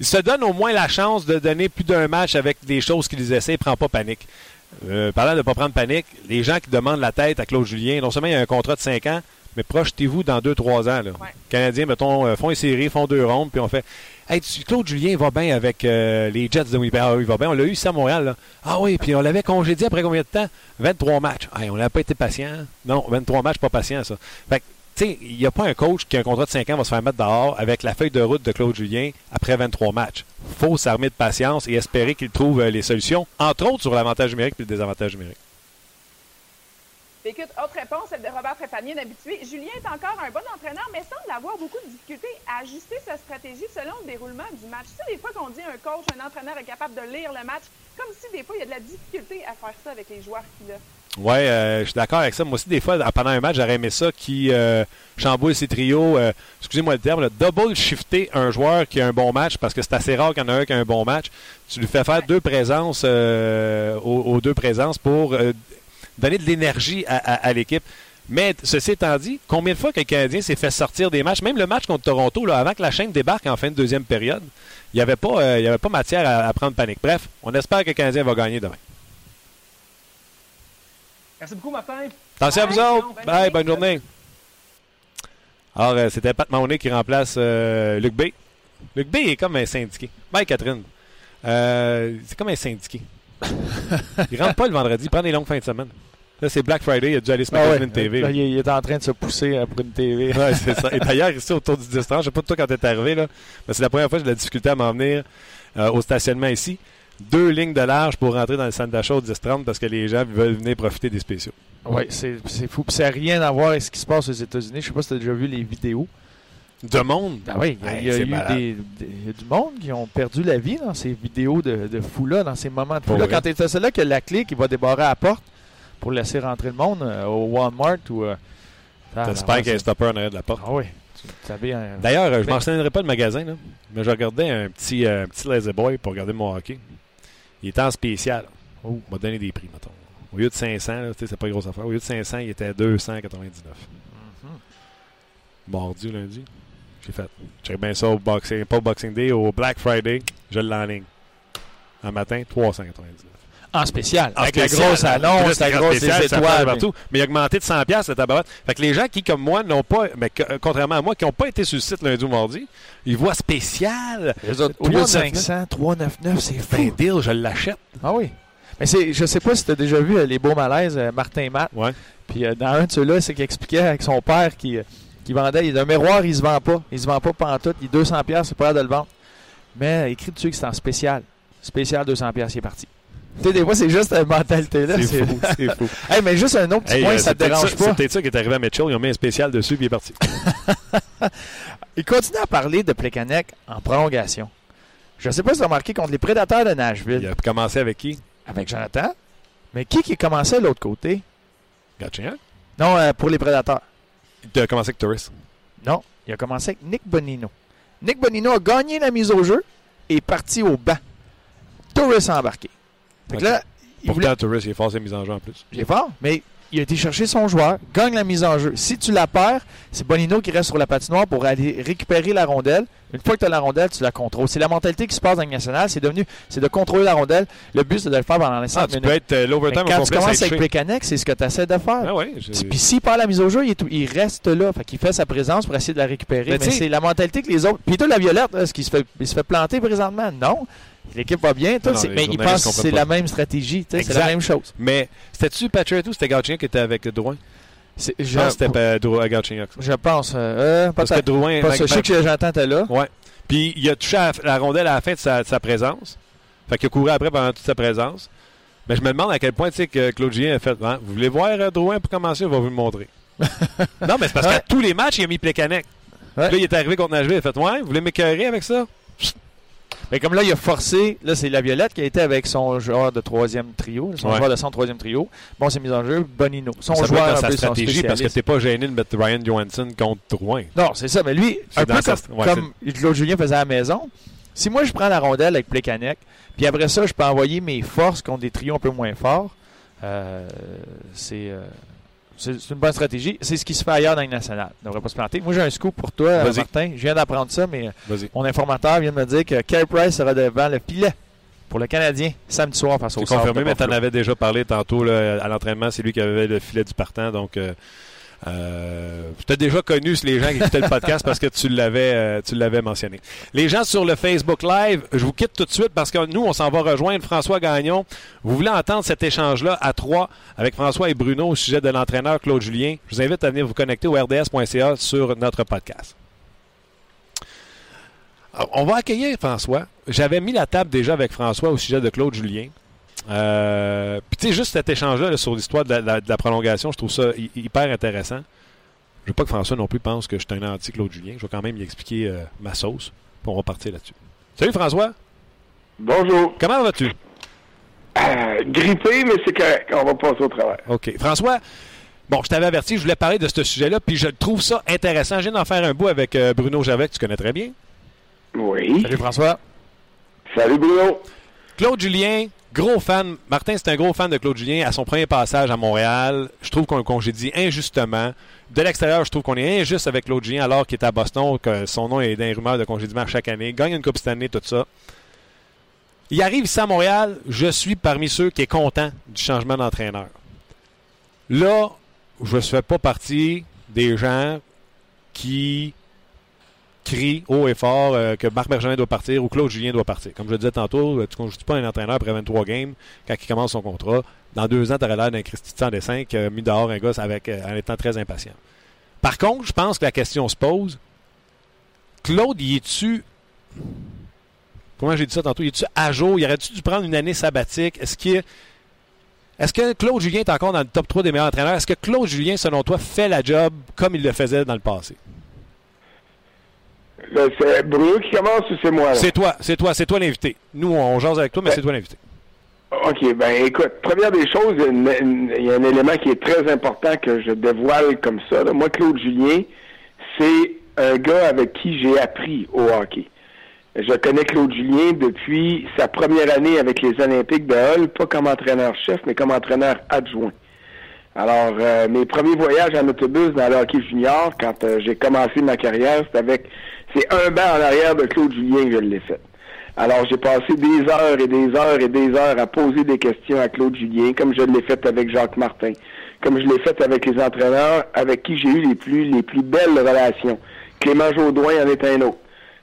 Il se donne au moins la chance de donner plus d'un match avec des choses qu'ils essaient. Il ne prend pas panique. Euh, parlant de ne pas prendre panique, les gens qui demandent la tête à Claude Julien, non seulement il y a un contrat de 5 ans, mais projetez-vous dans 2-3 ans. Là. Ouais. Les Canadiens, mettons, euh, font une série, font deux rondes, puis on fait Hey, tu- Claude Julien va bien avec euh, les Jets de Winnipeg. Ah, il va bien. On l'a eu ici à Montréal. Là. Ah oui, puis on l'avait congédié après combien de temps? 23 matchs. Hey, on n'a pas été patient. Non, 23 matchs, pas patient, ça. Fait que, il n'y a pas un coach qui a un contrat de 5 ans va se faire mettre dehors avec la feuille de route de Claude Julien après 23 matchs. faut s'armer de patience et espérer qu'il trouve euh, les solutions, entre autres sur l'avantage numérique et le désavantage numérique. Écoute, autre réponse, celle de Robert Trépanier d'habitué. Julien est encore un bon entraîneur, mais semble avoir beaucoup de difficultés à ajuster sa stratégie selon le déroulement du match. Tu sais, des fois qu'on dit un coach, un entraîneur est capable de lire le match, comme si des fois il y a de la difficulté à faire ça avec les joueurs qu'il a. Ouais, euh, je suis d'accord avec ça. Moi aussi, des fois, pendant un match, j'aurais aimé ça qui euh, chamboule ses trios. euh, excusez-moi le terme, là, double shifter un joueur qui a un bon match parce que c'est assez rare qu'il y en a un qui a un bon match. Tu lui fais faire deux présences euh, aux, aux deux présences pour euh, donner de l'énergie à, à- à l'équipe. Mais ceci étant dit, combien de fois que le Canadien s'est fait sortir des matchs, même le match contre Toronto, là, avant que la chaîne débarque en fin de deuxième période, il n'y avait, pas, euh, il y avait pas matière à, à prendre panique. Bref, on espère que le Canadien va gagner demain. Merci beaucoup, Martin. Attention à vous autres. Bonne Bye, journée. bonne journée. Alors, euh, c'était Pat Mahoney qui remplace euh, Luc B. Luc B est comme un syndiqué. Bye, Catherine. Euh, c'est comme un syndiqué. <laughs> il rentre pas le vendredi, il prend des longues fins de semaine. Là, c'est Black Friday, il a dû aller se mettre Ah ouais. une TV. Là, il, il est en train de se pousser pour une TV. <laughs> Ouais, c'est ça. Et d'ailleurs, ici, autour du 10 je sais pas de toi quand t'es arrivé, là, mais c'est la première fois que j'ai de la difficulté à m'en venir euh, au stationnement ici. Deux lignes de large pour rentrer dans le centre d'achat au 10 parce que les gens veulent venir profiter des spéciaux. Oui, c'est fou. Puis ça n'a rien à voir avec ce qui se passe aux États-Unis. Je sais pas si tu as déjà vu les vidéos. De monde? Ben oui, il y a, Hey, il y a c'est eu des, des- il y a du monde qui ont perdu la vie dans ces vidéos de, de fou-là, dans ces moments de fou-là. Quand tu es celui-là qui a la clé qui va débarrer à la porte pour laisser rentrer le monde euh, au Walmart ou. Euh, ah, T'espères qu'il y a un stopper en arrière de la porte. Ah oui. D'ailleurs, je Mais- mentionnerai pas le magasin, là, mais je regardais un petit, euh, un petit Lazy Boy pour regarder mon hockey. Il était en spécial. Oh, m'a donné des prix, mettons. Au lieu de 500, là, tu sais, c'est pas une grosse affaire. Au lieu de 500, il était à 299. mhm. Mardi ou lundi. J'ai fait. Check bien ça au Boxing, pas au Boxing Day, au Black Friday. Je l'enligne. Un matin, 399. En spécial. En avec la grosse annonce, la grosse spécial, des ça passe étoiles. partout. Mais il a augmenté de 100 pièces tabarouette. Fait que les gens qui, comme moi, n'ont pas, mais que- euh, contrairement à moi, qui n'ont pas été sur le site lundi ou mardi, ils voient spécial. Les autres, Au lieu de 3500, 399, c'est Ben, fou. deal, je l'achète. Ah oui. Mais c'est, je sais pas si tu as déjà vu euh, les beaux malaises, euh, Martin et Matt. Ouais. Puis euh, dans un de ceux-là, c'est qu'il expliquait avec son père qui, qui vendait. Il a un miroir, il se vend pas. Il se vend pas pantoute. Il est 200$, piastres, c'est pas l'air de le vendre. Mais écrit dessus que c'est en spécial. Spécial 200$, piastres, il est parti. Tu sais, des fois, c'est juste cette mentalité-là. C'est fou, c'est fou. Hey, mais juste un autre petit Hey, point, euh, ça te dérange ça- pas? C'est peut-être ça qui est arrivé à Mitchell. Ils ont mis un spécial dessus, puis il est parti. <laughs> Il continue à parler de Plekanec en prolongation. Je sais pas si tu as remarqué contre les prédateurs de Nashville Il a commencé avec qui? Avec Jonathan. Mais qui qui commençait de l'autre côté? Gatchenyak. Non, euh, pour les prédateurs. Il a commencé avec Torres. Non, il a commencé avec Nick Bonino. Nick Bonino a gagné la mise au jeu et est parti au banc. Torres a embarqué. Fait que là, il voulait... Pourtant, Torres, il est fort ses mises en jeu en plus. Il est fort, mais il a été chercher son joueur, gagne la mise en jeu. Si tu la perds, c'est Bonino qui reste sur la patinoire pour aller récupérer la rondelle. Une fois que tu as la rondelle, tu la contrôles. C'est la mentalité qui se passe dans le national. C'est devenu, c'est de contrôler la rondelle. Le but, c'est de le faire pendant les 5 Ah, tu peux être euh, l'overtime quand tu commences avec. Plekanec, c'est ce que tu essaies de faire. Ah ouais, Puis s'il perd la mise au jeu, il, est tout- il reste là. Fait qu'il fait sa présence pour essayer de la récupérer. Mais c'est la mentalité que les autres. Peter Laviolette, là, est-ce qu'il se fait, il se fait planter présentement? Non. L'équipe va bien. tout, Non, les mais il journalistes pense que c'est la même stratégie. C'est la même chose. Mais c'était-tu Patrick ou c'était Gatchenyak qui était avec Drouin? Je pense que c'était pas Drou- euh, Gatchenyak. ça. je pense. euh, euh, Parce que. Drouin... Pas ça. Je sais que Jonathan était là. Ouais. Puis il a touché à la rondelle à la fin de sa, de sa présence. Fait qu'il a couru après pendant toute sa présence. Mais je me demande à quel point tu sais que Claude Julien a fait Hein, Vous voulez voir euh, Drouin pour commencer, on va vous le montrer. <laughs> non, mais c'est parce Ouais. qu'à tous les matchs, il a mis Plekanec. Ouais. Là, il est arrivé contre Nashville, il a fait Ouais, vous voulez m'écœurer avec ça? Mais comme là, il a forcé. Là, c'est Laviolette qui a été avec son joueur de troisième trio. Son Ouais. joueur de son troisième trio. Bon, c'est mis en jeu. Bonino. Son Ça peut joueur être dans un sa stratégie parce que t'es pas gêné de mettre Ryan Johansson contre Drouin. Non, c'est ça. Mais lui, un peu sa- comme, ouais, comme Claude Julien faisait à la maison. Si moi, je prends la rondelle avec Plekanec, puis après ça, je peux envoyer mes forces contre des trios un peu moins forts, euh, c'est euh, c'est une bonne stratégie. C'est ce qui se fait ailleurs dans le national. On ne devrait pas se planter. Moi, j'ai un scoop pour toi. Martin. Je viens d'apprendre ça, mais euh, mon informateur vient de me dire que Carey Price sera devant le filet pour le Canadien samedi soir face au confirmé, mais tu en avais déjà parlé tantôt là, à l'entraînement. C'est lui qui avait le filet du partant. Donc, euh, euh, tu as déjà connu les gens qui écoutaient le podcast parce que tu l'avais, euh, tu l'avais mentionné. Les gens sur le Facebook Live, je vous quitte tout de suite parce que nous, on s'en va rejoindre François Gagnon. Vous voulez entendre cet échange-là à trois avec François et Bruno au sujet de l'entraîneur Claude Julien. Je vous invite à venir vous connecter au rds.ca sur notre podcast. Alors, On va accueillir François. J'avais mis la table déjà avec François au sujet de Claude Julien. Euh, Puis tu sais, juste cet échange-là là, sur l'histoire de, la- de prolongation, je trouve ça hy- hyper intéressant. Je veux pas que François non plus pense que je suis un anti-Claude Julien. Je vais quand même lui expliquer euh, ma sauce. Puis on va partir là-dessus. Salut François, Bonjour. comment vas-tu? Euh, grippé, mais c'est correct. On va passer au travail. OK. François, bon, je t'avais averti, je voulais parler de ce sujet-là, puis je trouve ça intéressant. Je viens d'en faire un bout avec euh, Bruno Javet, que tu connais très bien. Oui. Salut François. Salut Bruno. Claude Julien, gros fan. Martin, c'est un gros fan de Claude Julien. À son premier passage à Montréal, je trouve qu'on le congédie injustement. De l'extérieur, je trouve qu'on est injuste avec Claude Julien alors qu'il est à Boston, que son nom est dans les rumeurs de congédiement chaque année. Gagne une Coupe cette année, tout ça. Il arrive ici à Montréal, je suis parmi ceux qui est content du changement d'entraîneur. Là, je ne fais pas partie des gens qui crient haut et fort euh, que Marc Bergevin doit partir ou Claude Julien doit partir. Comme je le disais tantôt, euh, tu ne conjugues pas un entraîneur après 23 games quand il commence son contrat. Dans deux ans, tu aurais l'air d'un Christy de 5 qui a mis dehors un gosse avec, euh, en étant très impatient. Par contre, je pense que la question se pose Claude, y est-tu. Comment j'ai dit ça tantôt Y est-tu à jour? Y aurait-tu dû prendre une année sabbatique? Est-ce qu'il est-ce que Claude Julien est encore dans le top 3 des meilleurs entraîneurs? Est-ce que Claude Julien, selon toi, fait la job comme il le faisait dans le passé? Là, c'est Bruno qui commence ou c'est moi? C'est toi, c'est toi, c'est toi l'invité. Nous, on jase avec toi, mais Ben- c'est toi l'invité. OK, ben écoute, première des choses, il y, a un élément qui est très important que je dévoile comme ça. là. Moi, Claude Julien, c'est un gars avec qui j'ai appris au hockey. Je connais Claude Julien depuis sa première année avec les Olympiques de Hull, pas comme entraîneur-chef, mais comme entraîneur adjoint. Alors, euh, mes premiers voyages en autobus dans le hockey junior, quand euh, j'ai commencé ma carrière, c'est avec, c'est un banc en arrière de Claude Julien que je l'ai fait. Alors, j'ai passé des heures et des heures et des heures à poser des questions à Claude Julien, comme je l'ai fait avec Jacques Martin, comme je l'ai fait avec les entraîneurs avec qui j'ai eu les plus, les plus belles relations. Clément Jaudoin en est un autre.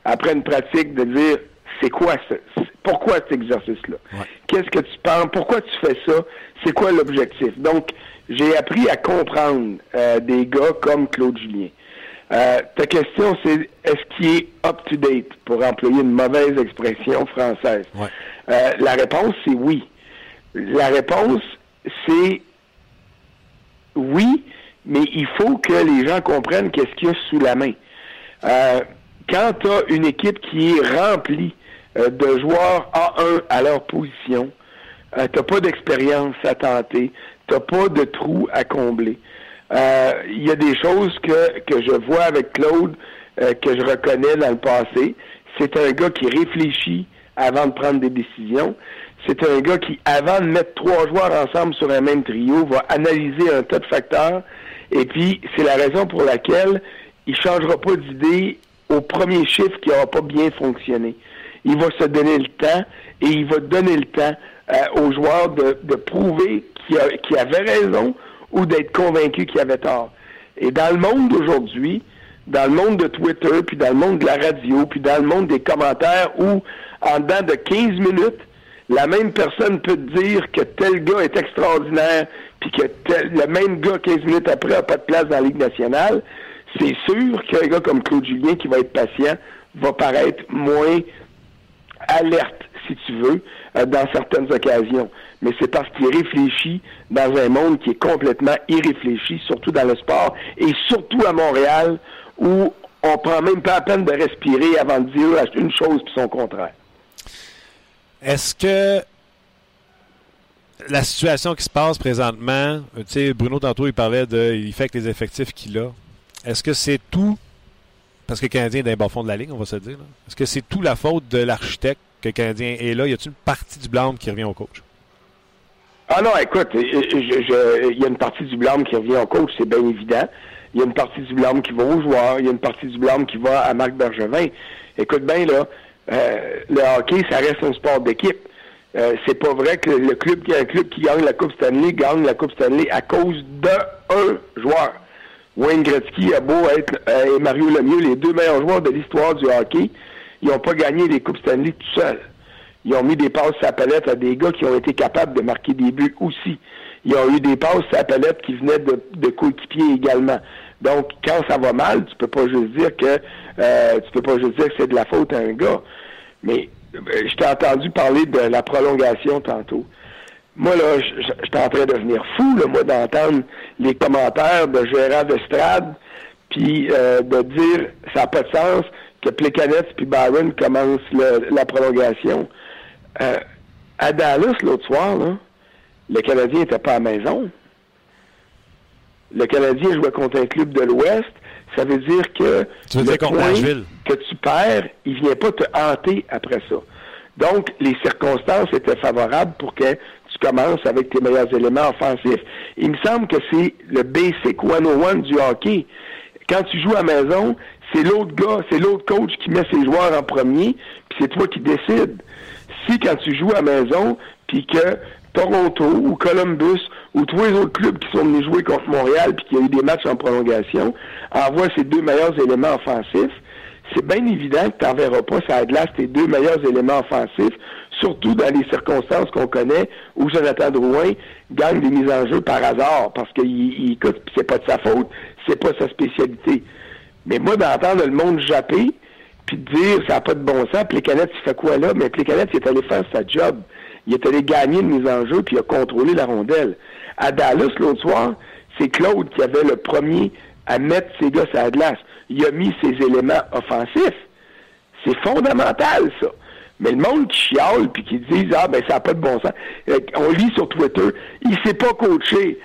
Après une pratique de dire, c'est quoi ça? Pourquoi cet exercice-là? Ouais. Qu'est-ce que tu penses? Pourquoi tu fais ça? C'est quoi l'objectif? Donc, j'ai appris à comprendre euh, des gars comme Claude Julien. Euh, ta question, c'est est-ce qu'il est up-to-date, pour employer une mauvaise expression française? Ouais. Euh, la réponse, c'est oui. La réponse, c'est oui, mais il faut que les gens comprennent qu'est-ce qu'il y a sous la main. Euh, quand tu as une équipe qui est remplie euh, de joueurs A1 à leur position, euh, tu pas d'expérience à tenter, tu pas de trou à combler. Euh, Il y a des choses que, que je vois avec Claude euh, que je reconnais dans le passé. C'est un gars qui réfléchit avant de prendre des décisions. C'est un gars qui, avant de mettre trois joueurs ensemble sur un même trio, va analyser un tas de facteurs. Et puis, c'est la raison pour laquelle il changera pas d'idée au premier chiffre qui n'aura pas bien fonctionné. Il va se donner le temps et il va donner le temps euh, aux joueurs de, de prouver qu'il qu'il avait raison ou d'être convaincu qu'il avait tort. Et dans le monde d'aujourd'hui, dans le monde de Twitter, puis dans le monde de la radio, puis dans le monde des commentaires où, en dedans de 15 minutes, la même personne peut te dire que tel gars est extraordinaire, puis que le même gars, 15 minutes après, n'a pas de place dans la Ligue nationale, c'est sûr qu'un gars comme Claude Julien, qui va être patient, va paraître moins alerte, si tu veux, euh, dans certaines occasions. Mais c'est parce qu'il réfléchit dans un monde qui est complètement irréfléchi, surtout dans le sport, et surtout à Montréal, où on prend même pas la peine de respirer avant de dire une chose puis son contraire. Est-ce que la situation qui se passe présentement, tu sais, Bruno, tantôt, il parlait de. Il fait avec les effectifs qu'il a. Est-ce que c'est tout. Parce que le Canadien est dans les bas fonds de la ligne, on va se dire. Est-ce que c'est tout la faute de l'architecte que Canadien est là? Y a-t-il une partie du blâme qui revient au coach? Ah non, écoute, il y a une partie du blâme qui revient au coach, c'est bien évident. Il y a une partie du blâme qui va aux joueurs, il y a une partie du blâme qui va à Marc Bergevin. Écoute bien, là, euh, le hockey, ça reste un sport d'équipe. Euh, c'est pas vrai que le club qui un club qui gagne la Coupe Stanley gagne la Coupe Stanley à cause d'un joueur. Wayne Gretzky a beau être euh, et Mario Lemieux, les deux meilleurs joueurs de l'histoire du hockey, ils n'ont pas gagné les Coupes Stanley tout seuls. Ils ont mis des passes à palette à des gars qui ont été capables de marquer des buts aussi. Ils ont eu des passes à palette qui venaient de, coéquipiers également. Donc, quand ça va mal, tu peux pas juste dire que euh, tu peux pas juste dire que c'est de la faute à un gars. Mais euh, je t'ai entendu parler de la prolongation tantôt. Moi, là, j'étais en train de devenir fou, là, moi, d'entendre les commentaires de Gérard Estrade, puis euh, de dire ça n'a pas de sens que Plekanec puis Byron commencent le- la prolongation. Euh, à Dallas, l'autre soir, là, le Canadien n'était pas à la maison. Le Canadien jouait contre un club de l'Ouest. Ça veut dire que Tu veux le dire point que tu perds, il vient pas te hanter après ça. Donc, les circonstances étaient favorables pour que tu commences avec tes meilleurs éléments offensifs. Il me semble que c'est le basic 101 du hockey. Quand tu joues à la maison, c'est l'autre gars, c'est l'autre coach qui met ses joueurs en premier, puis c'est toi qui décides. Si quand tu joues à maison, puis que Toronto ou Columbus ou tous les autres clubs qui sont venus jouer contre Montréal puis qu'il y a eu des matchs en prolongation envoient ses deux meilleurs éléments offensifs, c'est bien évident que tu n'enverras pas ça tes deux meilleurs éléments offensifs, surtout dans les circonstances qu'on connaît où Jonathan Drouin gagne des mises en jeu par hasard parce que il, c'est pas de sa faute, c'est pas sa spécialité. Mais moi, d'entendre le monde japper, puis dire ça n'a pas de bon sens, Plécanet, il fait quoi là? Mais Plécanet, il est allé faire sa job. Il est allé gagner une mise en puis il a contrôlé la rondelle. À Dallas, l'autre soir, c'est Claude qui avait le premier à mettre ses gars sur la glace. Il a mis ses éléments offensifs, C'est fondamental, ça. Mais le monde qui chiale puis qui dit Ah ben ça n'a pas de bon sens. Euh, On lit sur Twitter, il s'est pas coaché.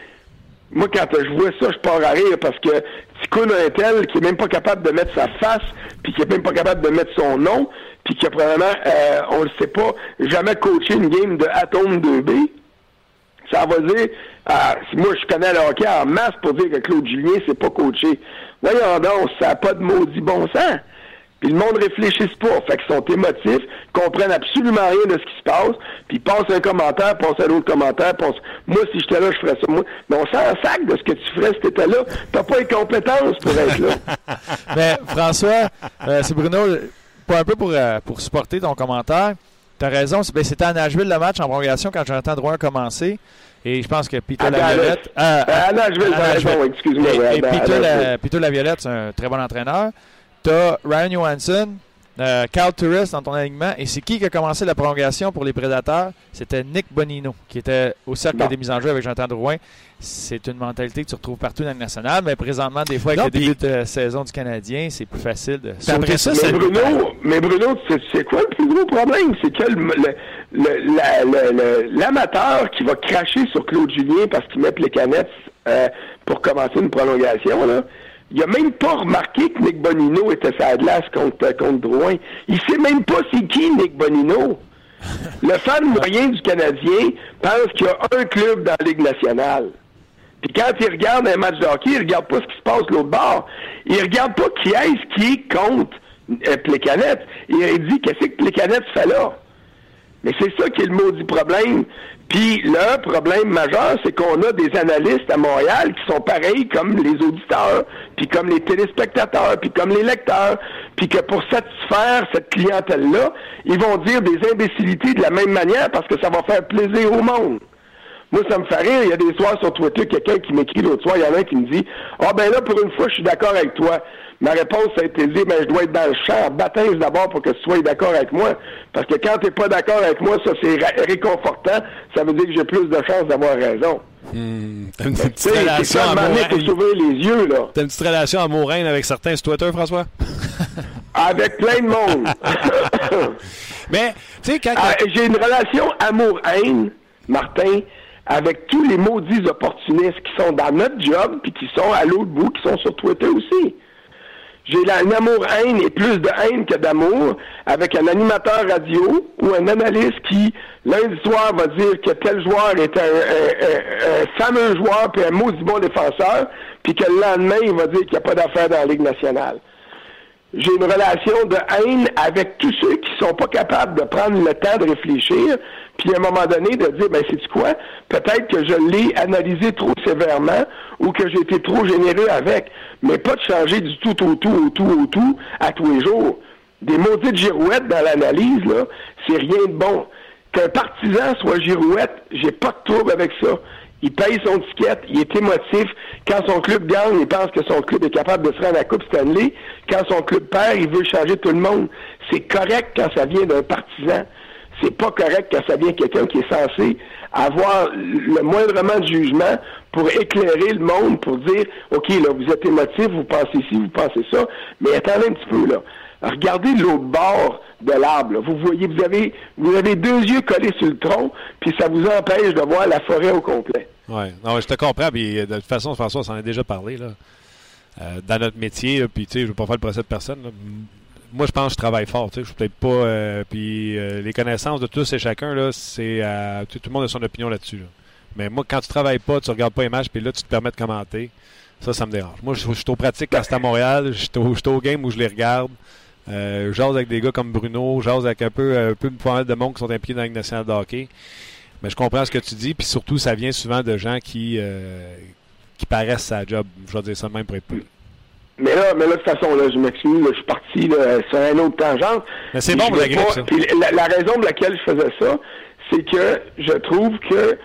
Moi, quand je vois ça, je pars à rire parce que Ticoun a un tel qui est même pas capable de mettre sa face, puis qui est même pas capable de mettre son nom, puis qui a probablement, euh, on le sait pas, jamais coaché une game de Atom 2B. Ça va dire, si moi je connais le hockey en masse pour dire que Claude Julien c'est pas coaché. Voyons donc, ça n'a pas de maudit bon sens. Puis le monde réfléchisse pas. Fait qu'ils sont émotifs, comprennent absolument rien de ce qui se passe, puis passent un commentaire, passent à l'autre commentaire, passent... Moi, si j'étais là, je ferais ça. Moi, mais on s'en sac de ce que tu ferais si t'étais là. T'as pas les compétences pour être là. Mais <laughs> François, euh, c'est Bruno, pas un peu pour, euh, pour supporter ton commentaire. T'as raison, ben, c'était à Nashville le match en prolongation quand Jonathan Drouin a commencé. Et je pense que Peter Laviolette. Nashville, t'as raison, Nashville. excuse-moi, Et, Peter. La- Peter Laviolette, c'est un très bon entraîneur. T'as Ryan Johansson, euh, Cal Turris dans ton alignement. Et c'est qui qui a commencé la prolongation pour les Prédateurs? C'était Nick Bonino, qui était au cercle des mises en jeu avec Jonathan Drouin. C'est une mentalité que tu retrouves partout dans le national, mais présentement, des fois, avec Non, le début de saison du Canadien, c'est plus facile de après ça, Mais c'est Bruno, mais Bruno, sais quoi le plus gros problème? C'est que l'amateur qui va cracher sur Claude Julien parce qu'il met les canettes euh, pour commencer une prolongation, là, il a même pas remarqué que Nick Bonino était la glace contre, contre Drouin. Il sait même pas c'est qui Nick Bonino. Le fan moyen du Canadien pense qu'il y a un club dans la Ligue nationale. Puis quand il regarde un match de hockey, il regarde pas ce qui se passe l'autre bord. Il regarde pas qui est-ce qui est contre euh, Plécanette. Il dit qu'est-ce que Plécanette fait là? Mais c'est ça qui est le maudit problème. Puis le problème majeur, c'est qu'on a des analystes à Montréal qui sont pareils comme les auditeurs, puis comme les téléspectateurs, puis comme les lecteurs, puis que pour satisfaire cette clientèle-là, ils vont dire des imbécilités de la même manière parce que ça va faire plaisir au monde. Moi, ça me fait rire. Il y a des soirs sur Twitter, quelqu'un qui m'écrit l'autre soir, il y en a un qui me dit Ah ben là, pour une fois, je suis d'accord avec toi. Ma réponse ça a été dire ben je dois être dans le champ, baptême d'abord pour que tu sois d'accord avec moi. Parce que quand tu n'es pas d'accord avec moi, ça c'est réconfortant. Ça veut dire que j'ai plus de chances d'avoir raison. Hmm, T'as une Tu petite relation. T'as une petite relation amoureuse avec certains sur Twitter, François? <laughs> Avec plein de monde. <laughs> Mais, tu sais, quand. Ah, J'ai une relation amour-haine, Martin, avec tous les maudits opportunistes qui sont dans notre job, puis qui sont à l'autre bout, qui sont sur Twitter aussi. J'ai un amour-haine et plus de haine que d'amour avec un animateur radio ou un analyste qui, lundi soir, va dire que tel joueur est un, un- un- fameux joueur puis un maudit bon défenseur, puis que le lendemain, il va dire qu'il n'y a pas d'affaires dans la Ligue nationale j'ai une relation de haine avec tous ceux qui sont pas capables de prendre le temps de réfléchir, puis à un moment donné de dire, ben c'est quoi, peut-être que je l'ai analysé trop sévèrement ou que j'ai été trop généreux avec, mais pas de changer du tout au tout au tout au tout à tous les jours. Des maudites girouettes dans l'analyse, là, c'est rien de bon. Qu'un partisan soit girouette, j'ai pas de trouble avec ça. Il paye son ticket, il est émotif. Quand son club gagne, il pense que son club est capable de se rendre à la Coupe Stanley. Quand son club perd, il veut changer tout le monde. C'est correct quand ça vient d'un partisan. C'est pas correct quand ça vient quelqu'un qui est censé avoir le moindrement de jugement pour éclairer le monde, pour dire, OK, là, vous êtes émotif, vous pensez ci, vous pensez ça, mais attendez un petit peu, là. Regardez l'autre bord de l'arbre. Vous voyez, vous avez, vous avez deux yeux collés sur le tronc, puis ça vous empêche de voir la forêt au complet. Ouais, non, je te comprends. Puis, euh, de toute façon, François, on s'en a déjà parlé. Là. Euh, dans notre métier, puis tu sais, je veux pas faire le procès de personne. là. Moi, je pense que je travaille fort. Je suis peut-être pas. euh, puis euh, les connaissances de tous et chacun, là, c'est. tout, le monde a son opinion là-dessus. là. Mais moi, quand tu travailles pas, tu regardes pas les matchs, puis là, tu te permets de commenter. Ça, ça me dérange. Moi, je, suis au pratique quand c'est à Montréal. Je suis au, game où je les regarde. Euh, j'ose avec des gars comme Bruno, j'ose avec un peu, un peu de monde qui sont impliqués dans la Ligue de hockey. Mais je comprends ce que tu dis, puis surtout, ça vient souvent de gens qui, qui paraissent à job. Je vais dire ça même pour être plus. Mais là, mais là, de toute façon, là, je m'excuse, je suis parti là, sur un autre tangente. Mais c'est bon pour la grippe, pas- ça. puis la, la raison pour laquelle je faisais ça, c'est que je trouve que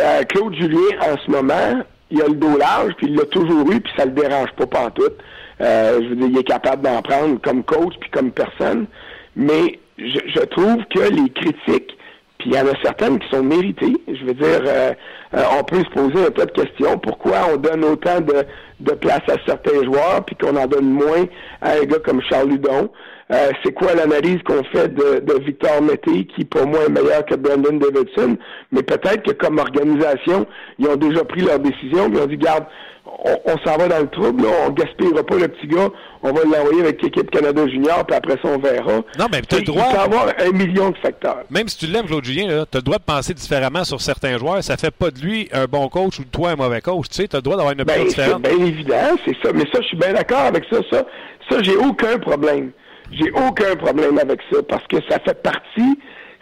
euh, Claude Julien, en ce moment, il a le dos large, puis il l'a toujours eu, puis ça le dérange pas pantoute. Euh, je veux dire, il est capable d'en prendre comme coach, puis comme personne. Mais je, je trouve que les critiques, Puis il y en a certaines qui sont méritées. Je veux dire, euh, euh, on peut se poser un tas de questions. Pourquoi on donne autant de, de place à certains joueurs, puis qu'on en donne moins à un gars comme Charles Ludon? Euh, c'est quoi l'analyse qu'on fait de, de, Victor Mété, qui pour moi est meilleur que Brandon Davidson, mais peut-être que comme organisation, ils ont déjà pris leur décision, ils ont dit, garde, on, s'en va dans le trouble, là, on gaspillera pas le petit gars, on va l'envoyer avec l'équipe Canada Junior, puis après ça, on verra. Non, mais tu as le droit. Il peut avoir un million de facteurs. Même si tu l'aimes, Claude Julien, tu as le droit de penser différemment sur certains joueurs. Ça fait pas de lui un bon coach ou de toi un mauvais coach. Tu sais, tu as le droit d'avoir une opinion ben, différente. C'est bien évident, c'est ça. Mais ça, je suis bien d'accord avec ça. Ça, ça j'ai aucun problème. J'ai aucun problème avec ça parce que ça fait partie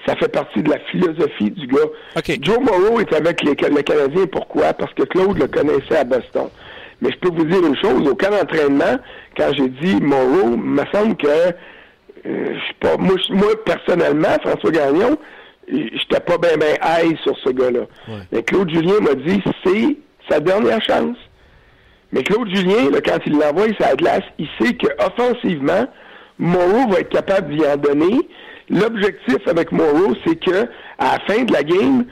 ça fait partie de la philosophie du gars. Joe Morrow est avec les, le Canadien. Pourquoi? Parce que Claude le connaissait à Boston. Mais je peux vous dire une chose, au cas d'entraînement, quand j'ai dit Morrow, il me semble que euh, je pas, moi, moi, personnellement, François Gagnon, j'étais pas bien ben high sur ce gars-là. Mais Claude Julien m'a dit c'est sa dernière chance. Mais Claude Julien, quand il l'envoie sur la glace, il sait qu'offensivement, Moreau va être capable d'y en donner. L'objectif avec Moreau, c'est que à la fin de la game,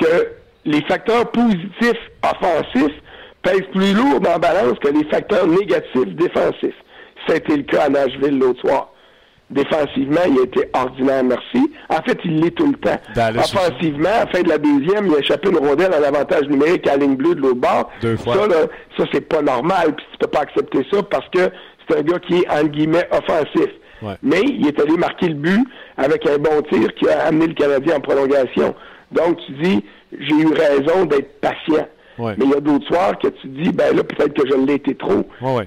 que les facteurs positifs offensifs pèsent plus lourd dans la balance que les facteurs négatifs défensifs. Ça a été le cas à Nashville l'autre soir. Défensivement, il a été ordinaire, merci. En fait, il l'est tout le temps. Offensivement, à la fin de la deuxième, il a échappé une rondelle en avantage numérique à la ligne bleue de l'autre bord. Deux fois. Ça, là, ça c'est pas normal. Puis tu peux pas accepter ça parce que c'est un gars qui est, entre guillemets, offensif. Mais il est allé marquer le but avec un bon tir qui a amené le Canadien en prolongation. Donc, tu dis, j'ai eu raison d'être patient. Mais il y a d'autres soirs que tu dis, ben là, peut-être que je l'ai été trop.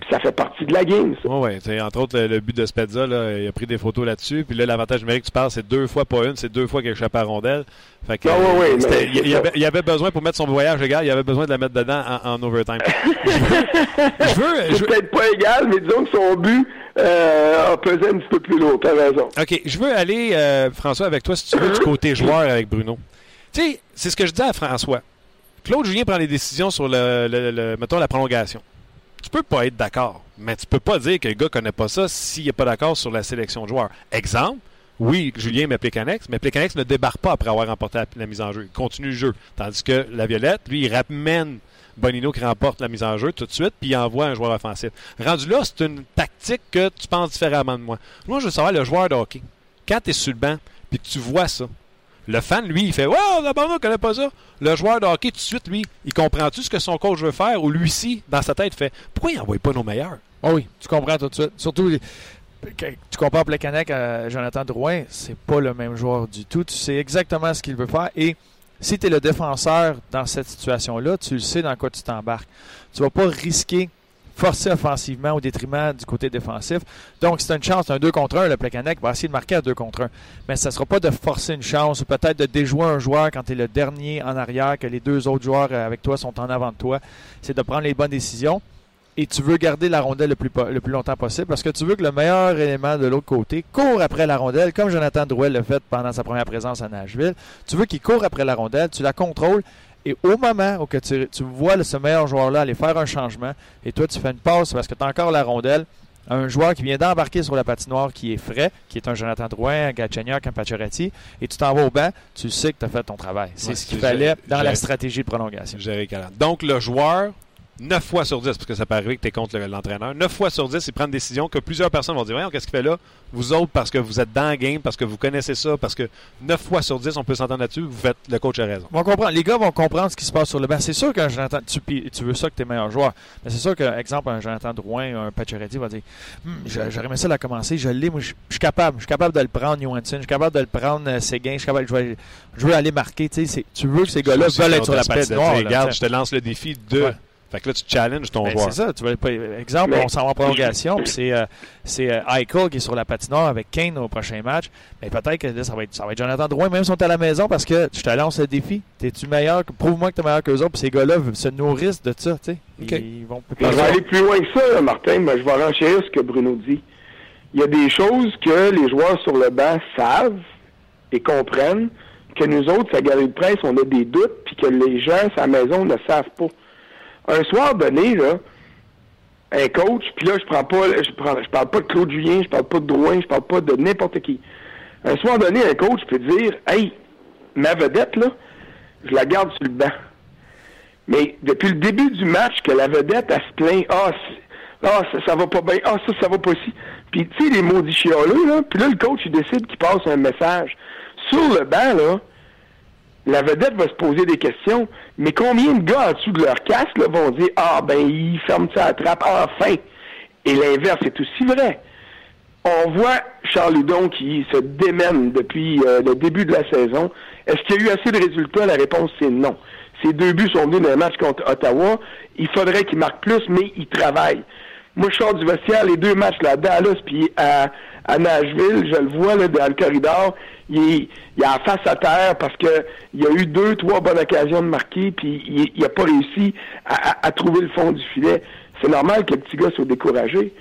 ça fait partie de la game, ça. Oui, oui. Entre autres, le, but de Spezza, là, il a pris des photos là-dessus. Puis là, l'avantage numérique, tu parles, c'est deux fois pas une, c'est deux fois qu'il a échappé à rondelle. Fait que, il, y avait, il, avait, besoin pour mettre son voyage égal, il avait besoin de la mettre dedans en, overtime. <laughs> je veux. c'est peut-être pas égal, mais disons que son but euh, a pesé un petit peu plus lourd. T'as raison. OK. Je veux aller, euh, François, avec toi, si tu veux, du côté joueur avec Bruno. Tu sais, c'est ce que je dis à François. Claude Julien prend les décisions sur le, la prolongation. Tu peux pas être d'accord, mais tu peux pas dire que le gars connaît pas ça s'il n'est pas d'accord sur la sélection de joueurs. Exemple, oui, Julien met Pécanex, mais Pécanex ne débarque pas après avoir remporté la, mise en jeu. Il continue le jeu. Tandis que la Violette, lui, il ramène Bonino qui remporte la mise en jeu tout de suite, puis il envoie un joueur offensif. Rendu là, c'est une tactique que tu penses différemment de moi. Moi, je veux savoir le joueur de hockey. Quand tu es sur le banc, puis que tu vois ça, le fan, lui, il fait Wow, la ne connaît pas ça. Le joueur de hockey, tout de suite, lui, il comprend-tu ce que son coach veut faire ou lui-ci, dans sa tête, fait Pourquoi il n'envoie pas nos meilleurs? Oh oui, tu comprends tout de suite. Surtout, tu compares Plekanec à Jonathan Drouin, c'est pas le même joueur du tout. Tu sais exactement ce qu'il veut faire et si tu es le défenseur dans cette situation-là, tu le sais dans quoi tu t'embarques. Tu vas pas risquer forcer offensivement au détriment du côté défensif. Donc, c'est une chance, un 2 contre 1. Le Plekanec va essayer de marquer à 2 contre 1. Mais ça ne sera pas de forcer une chance ou peut-être de déjouer un joueur quand tu es le dernier en arrière, que les deux autres joueurs euh, avec toi sont en avant de toi. C'est de prendre les bonnes décisions. Et tu veux garder la rondelle le plus, le plus longtemps possible parce que tu veux que le meilleur élément de l'autre côté court après la rondelle, comme Jonathan Drouel l'a fait pendant sa première présence à Nashville. Tu veux qu'il court après la rondelle, tu la contrôles et au moment où que tu, vois ce meilleur joueur-là aller faire un changement, et toi, tu fais une pause parce que tu as encore la rondelle, un joueur qui vient d'embarquer sur la patinoire qui est frais, qui est un Jonathan Drouin, un Gatchenyuk, un Pacioretty, et tu t'en vas au banc, tu sais que tu as fait ton travail. C'est ce qu'il fallait dans la stratégie de prolongation. Donc, le joueur 9 fois sur 10, parce que ça peut arriver que tu es contre l'entraîneur, 9 fois sur 10, il prend une décision que plusieurs personnes vont dire Voyons, qu'est-ce qu'il fait là? Vous autres, parce que vous êtes dans le game, parce que vous connaissez ça, parce que 9 fois sur 10, on peut s'entendre là-dessus, vous faites le coach a raison. On comprend. Les gars vont comprendre ce qui se passe sur le banc. C'est sûr qu'un Jonathan, tu, tu veux ça que tu es meilleur joueur. Mais c'est sûr qu'un exemple, un Jonathan Drouin, un Pacioretty va dire hm, J'aurais aimé ça la commencer, je l'ai, moi, je suis capable. Je suis capable de le prendre, Johansson, je suis capable de le prendre, euh, Séguin, je suis capable, je, je veux aller marquer. Tu veux que ces gars-là veulent être sur la patinoire. Regarde, je te lance le défi de. Fait que là, tu challenges ton ben, joueur. C'est ça. Tu exemple, on s'en va en prolongation, puis c'est, euh, c'est euh, Eichel qui est sur la patinoire avec Kane au prochain match. Mais peut-être que là, ça va être, ça va être Jonathan Drouin, même si on est à la maison, parce que je te lance le défi. T'es-tu meilleur? Prouve-moi que t'es meilleur qu'eux autres, puis ces gars-là se nourrissent de ça, tu sais. Ils vont je vais aller plus loin que ça, Martin, mais je vais renchérir ce que Bruno dit. Il y a des choses que les joueurs sur le banc savent et comprennent, que nous autres, à Galerie de presse, on a des doutes, puis que les gens à la maison ne savent pas un soir donné, là, un coach, puis là, je prends pas, je, prends, je parle pas de Claude Julien, je parle pas de Drouin, je parle pas de n'importe qui. Un soir donné, un coach peut dire, hey, ma vedette, là, je la garde sur le banc. Mais depuis le début du match, que la vedette, elle se plaint, ah, ah ça, ça va pas bien, ah, ça, ça va pas si. Puis, tu sais, les maudits chialeux, là, puis là, le coach, il décide qu'il passe un message. Sur le banc, là, la vedette va se poser des questions, mais combien de gars en dessous de leur casque là, vont dire Ah ben il ferme sa trappe enfin Et l'inverse est aussi vrai. On voit Charles Hudon qui se démène depuis euh, le début de la saison. Est-ce qu'il y a eu assez de résultats? La réponse c'est non. Ces deux buts sont venus d'un match contre Ottawa. Il faudrait qu'il marque plus, mais il travaille. Moi, je sors du vestiaire, les deux matchs là, à Dallas puis à, à Nashville, je le vois là, dans le corridor, il, il est en face à terre parce que il a eu deux, trois bonnes occasions de marquer, puis il n'a pas réussi à, trouver le fond du filet. C'est normal que le petit gars soit découragé.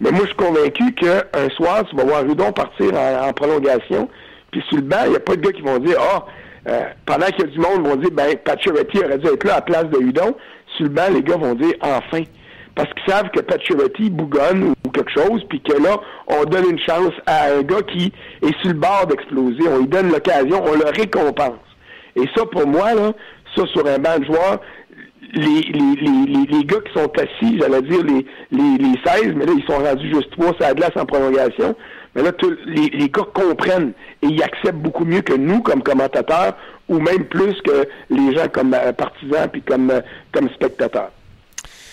Mais moi, je suis convaincu qu'un soir, tu vas voir Rudon partir en, prolongation, puis sur le banc, il n'y a pas de gars qui vont dire Ah, euh, pendant qu'il y a du monde, vont dire ben Pacioretty aurait dû être là à la place de Hudon. Sur le banc, les gars vont dire enfin parce qu'ils savent que Pacioretty bougonne ou quelque chose, puis que là, on donne une chance à un gars qui est sur le bord d'exploser. On lui donne l'occasion, on le récompense. Et ça, pour moi, là, ça, sur un banc de les, les, les, les, gars qui sont assis, j'allais dire les, les, les 16, mais là, ils sont rendus juste trois sur la glace en prolongation. Mais là, les, les gars comprennent et ils acceptent beaucoup mieux que nous comme commentateurs ou même plus que les gens comme euh, partisans puis comme, euh, comme spectateurs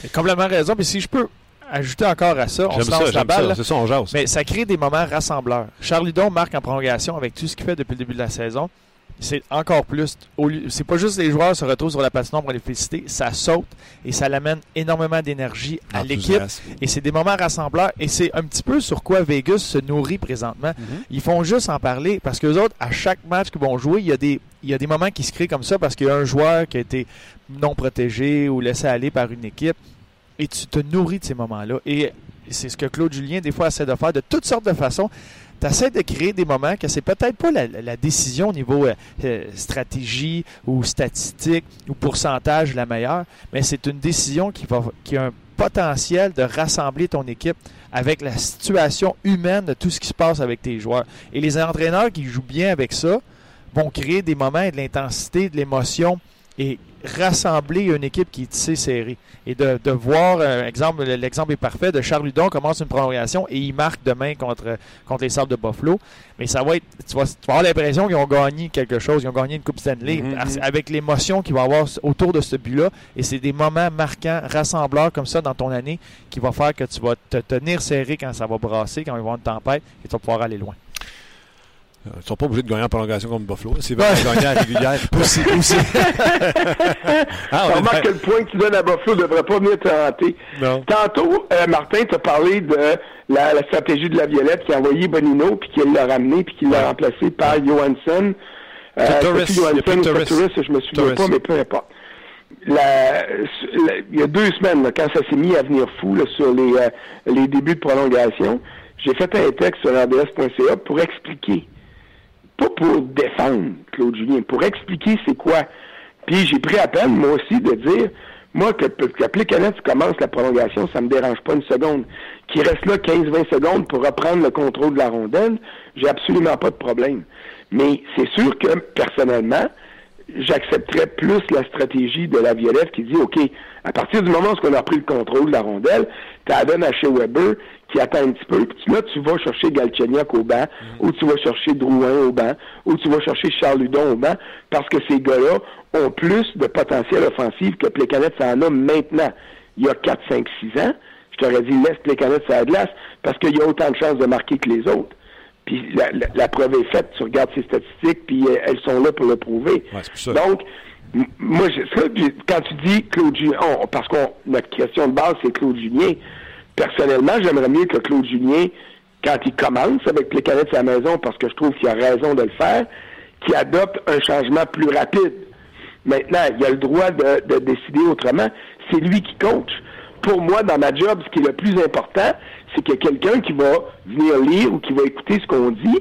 complètement raison. Puis si je peux ajouter encore à ça, on se lance la balle. Ça, ça, on jase. Mais ça crée des moments rassembleurs. Charles Lidon marque en prolongation avec tout ce qu'il fait depuis le début de la saison. C'est encore plus. C'est pas juste les joueurs se retrouvent sur la patinoire pour les féliciter, ça saute et ça l'amène énormément d'énergie à l'équipe. Et c'est des moments rassembleurs. Et c'est un petit peu sur quoi Vegas se nourrit présentement. Mm-hmm. Ils font juste en parler parce que les autres, à chaque match qu'ils vont jouer, il y a des il y a des moments qui se créent comme ça parce qu'il y a un joueur qui a été non protégé ou laissé aller par une équipe et tu te nourris de ces moments-là. Et c'est ce que Claude Julien, des fois, essaie de faire de toutes sortes de façons. Tu essaies de créer des moments que c'est peut-être pas la, décision au niveau euh, euh, stratégie ou statistique ou pourcentage la meilleure, mais c'est une décision qui, va, qui a un potentiel de rassembler ton équipe avec la situation humaine de tout ce qui se passe avec tes joueurs. Et les entraîneurs qui jouent bien avec ça vont créer des moments et de l'intensité, de l'émotion et rassembler une équipe qui est tissée serrée. Et de, de voir, euh, exemple, l'exemple est parfait, de Charles Ludon commence une prolongation et il marque demain contre, contre les Sables de Buffalo. Mais ça va être, tu vas, avoir l'impression qu'ils ont gagné quelque chose, ils ont gagné une Coupe Stanley mm-hmm. avec l'émotion qu'il va avoir autour de ce but-là. Et c'est des moments marquants, rassembleurs comme ça dans ton année qui va faire que tu vas te tenir serré quand ça va brasser, quand il va y avoir une tempête et tu vas pouvoir aller loin. Ils ne sont pas obligés de gagner en prolongation comme Buffalo. C'est vraiment gagner à la régulière. <laughs> aussi, aussi. <laughs> ah, on remarque que le point que tu donnes à Buffalo ne devrait pas venir te hanter. Tantôt, euh, Martin t'a parlé de la, stratégie de la Violette qui a envoyé Bonino, puis qui l'a ramené, puis qui l'a remplacé par Johansson. Euh, Johansson ou je me souviens pas, mais peu importe. La, il y a deux semaines, quand ça s'est mis à venir fou sur les, euh, les débuts de prolongation, j'ai fait un texte sur rds.ca pour expliquer pas pour défendre Claude Julien, pour expliquer c'est quoi. Puis j'ai pris à peine, moi aussi, de dire, moi, que, que Canette commence la prolongation, ça me dérange pas une seconde. Qu'il reste là 15-20 secondes pour reprendre le contrôle de la rondelle, j'ai absolument pas de problème. Mais c'est sûr que, personnellement, j'accepterais plus la stratégie de la Violette qui dit, OK, à partir du moment où on a pris le contrôle de la rondelle, tu la donnes à chez Weber qui attend un petit peu, puis là, tu vas chercher Galchenyuk au banc, mm. ou tu vas chercher Drouin au banc, ou tu vas chercher Charles Ludon au banc, parce que ces gars-là ont plus de potentiel offensif que Plekanec ça en a maintenant. Il y a 4, 5, 6 ans, je t'aurais dit, laisse Plekanec à la glace, parce qu'il y a autant de chances de marquer que les autres. Puis la, preuve est faite, tu regardes ses statistiques, puis euh, elles sont là pour le prouver. Donc, moi, ça, quand tu dis Claude Julien, parce que notre question de base, c'est Claude Julien, personnellement, j'aimerais mieux que Claude Julien, quand il commence avec les canettes de sa maison, parce que je trouve qu'il a raison de le faire, qu'il adopte un changement plus rapide. Maintenant, il a le droit de, de décider autrement. C'est lui qui coach. Pour moi, dans ma job, ce qui est le plus important, c'est qu'il quelqu'un qui va venir lire ou qui va écouter ce qu'on dit,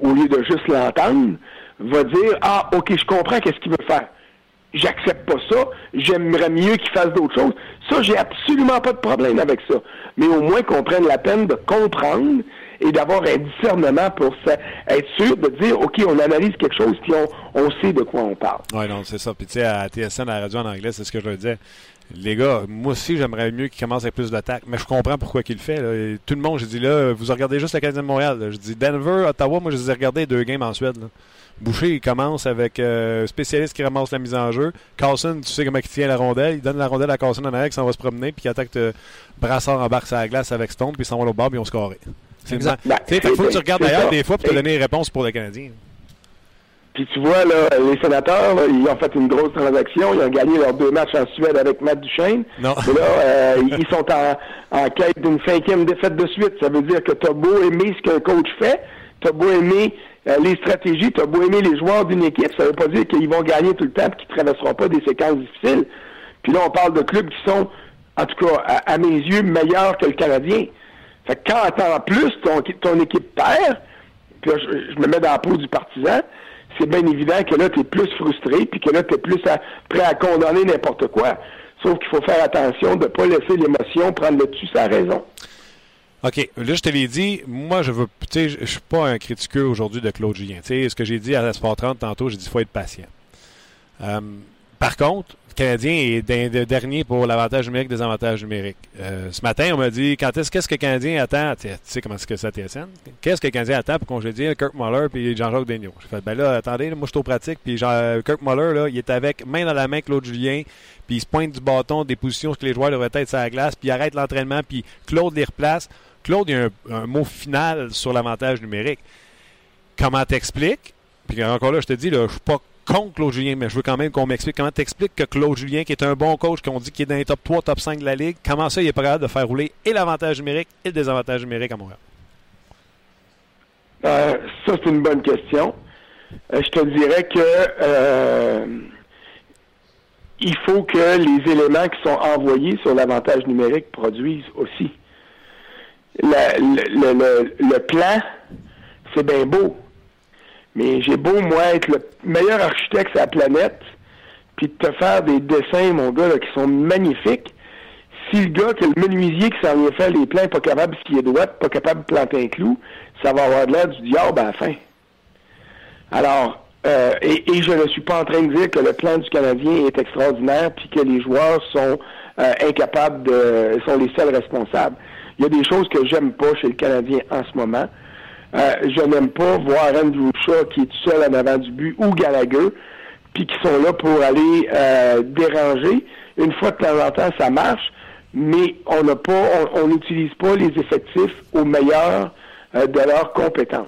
au lieu de juste l'entendre, va dire Ah, OK, je comprends qu'est-ce qu'il veut faire j'accepte pas ça, j'aimerais mieux qu'il fasse d'autres choses. Ça, j'ai absolument pas de problème avec ça. Mais au moins qu'on prenne la peine de comprendre et d'avoir un discernement pour être sûr de dire, OK, on analyse quelque chose, puis on, sait de quoi on parle. Oui, non, c'est ça. Puis tu sais, à TSN, à la radio en anglais, c'est ce que je disais. Les gars, moi aussi, j'aimerais mieux qu'il commence avec plus d'attaques, mais je comprends pourquoi il le fait. tout le monde, j'ai dit là, vous regardez juste le Canadien de Montréal. Je dis Denver, Ottawa, moi, je les ai regardés deux games en Suède. Boucher, il commence avec euh, un spécialiste qui ramasse la mise en jeu. Carlson, tu sais comment il tient la rondelle. Il donne la rondelle à Carlson en arrière, qui s'en va se promener, puis qui attaque le Brassard en barre sur la glace avec Stone, puis il s'en va au bord, puis ils ont scoré. C'est exact. Il faut que tu regardes d'ailleurs des fois pour te donner les réponses pour les Canadiens. Puis tu vois, là, les sénateurs, ils ont fait une grosse transaction. Ils ont gagné leurs deux matchs en Suède avec Matt Duchesne. Non. Mais là, euh, ils sont en, en quête d'une cinquième défaite de suite. Ça veut dire que tu as beau aimer ce qu'un coach fait, tu as beau aimer euh, les stratégies, tu as beau aimer les joueurs d'une équipe, ça veut pas dire qu'ils vont gagner tout le temps et qu'ils ne traverseront pas des séquences difficiles. Puis là, on parle de clubs qui sont, en tout cas, à, mes yeux, meilleurs que le Canadien. Fait que quand en plus ton, ton équipe perd, puis je, me mets dans la peau du partisan, c'est bien évident que là, tu es plus frustré, puis que là, tu es plus prêt à condamner n'importe quoi. Sauf qu'il faut faire attention de ne pas laisser l'émotion prendre le dessus sa raison. OK. Là, je te l'ai dit, moi, je veux. Tu sais, je suis pas un critiqueux aujourd'hui de Claude Julien. Tu sais, ce que j'ai dit à Sport 30 tantôt, j'ai dit qu'il faut être patient. Euh, par contre, le Canadien est dernier pour l'avantage numérique des avantages numériques. Euh, ce matin, on m'a dit quand est-ce qu'est-ce que le Canadien attend? Tu sais comment c'est que ça TSN Qu'est-ce que le Canadien attend pour congédier Kirk Muller puis Jean-Jacques Daigneault J'ai fait ben là, attendez, moi je suis au pratique puis Jean, Kirk Muller là, il est avec main dans la main Claude Julien puis il se pointe du bâton des positions que les joueurs devraient être sur la glace puis il arrête l'entraînement puis Claude les replace. Claude, il y a un, mot final sur l'avantage numérique. Comment t'expliques? Puis encore là, je te dis, là, je suis pas contre Claude Julien, mais je veux quand même qu'on m'explique comment t'expliques que Claude Julien, qui est un bon coach, qu'on dit qu'il est dans les top 3, top 5 de la Ligue, comment ça, il est pas capable de faire rouler et l'avantage numérique et le désavantage numérique à Montréal? Euh, ça, c'est une bonne question. Euh, je te dirais que euh, il faut que les éléments qui sont envoyés sur l'avantage numérique produisent aussi le, plan, c'est bien beau. Mais j'ai beau, moi, être le meilleur architecte sur la planète, puis de te faire des dessins, mon gars, qui sont magnifiques. Si le gars, que le menuisier qui s'en vient faire les plans, n'est pas capable de skier droite, pas capable de planter un clou, ça va avoir de l'air du diable à la fin. Alors, euh, et, je ne suis pas en train de dire que le plan du Canadien est extraordinaire, puis que les joueurs sont euh, incapables de, sont les seuls responsables. Il y a des choses que j'aime pas chez le Canadien en ce moment. Euh, je n'aime pas voir Andrew Shaw qui est tout seul en avant du but ou Gallagher, puis qui sont là pour aller euh, déranger. Une fois de temps en temps, ça marche, mais on n'utilise pas les effectifs au meilleur euh, de leurs compétences.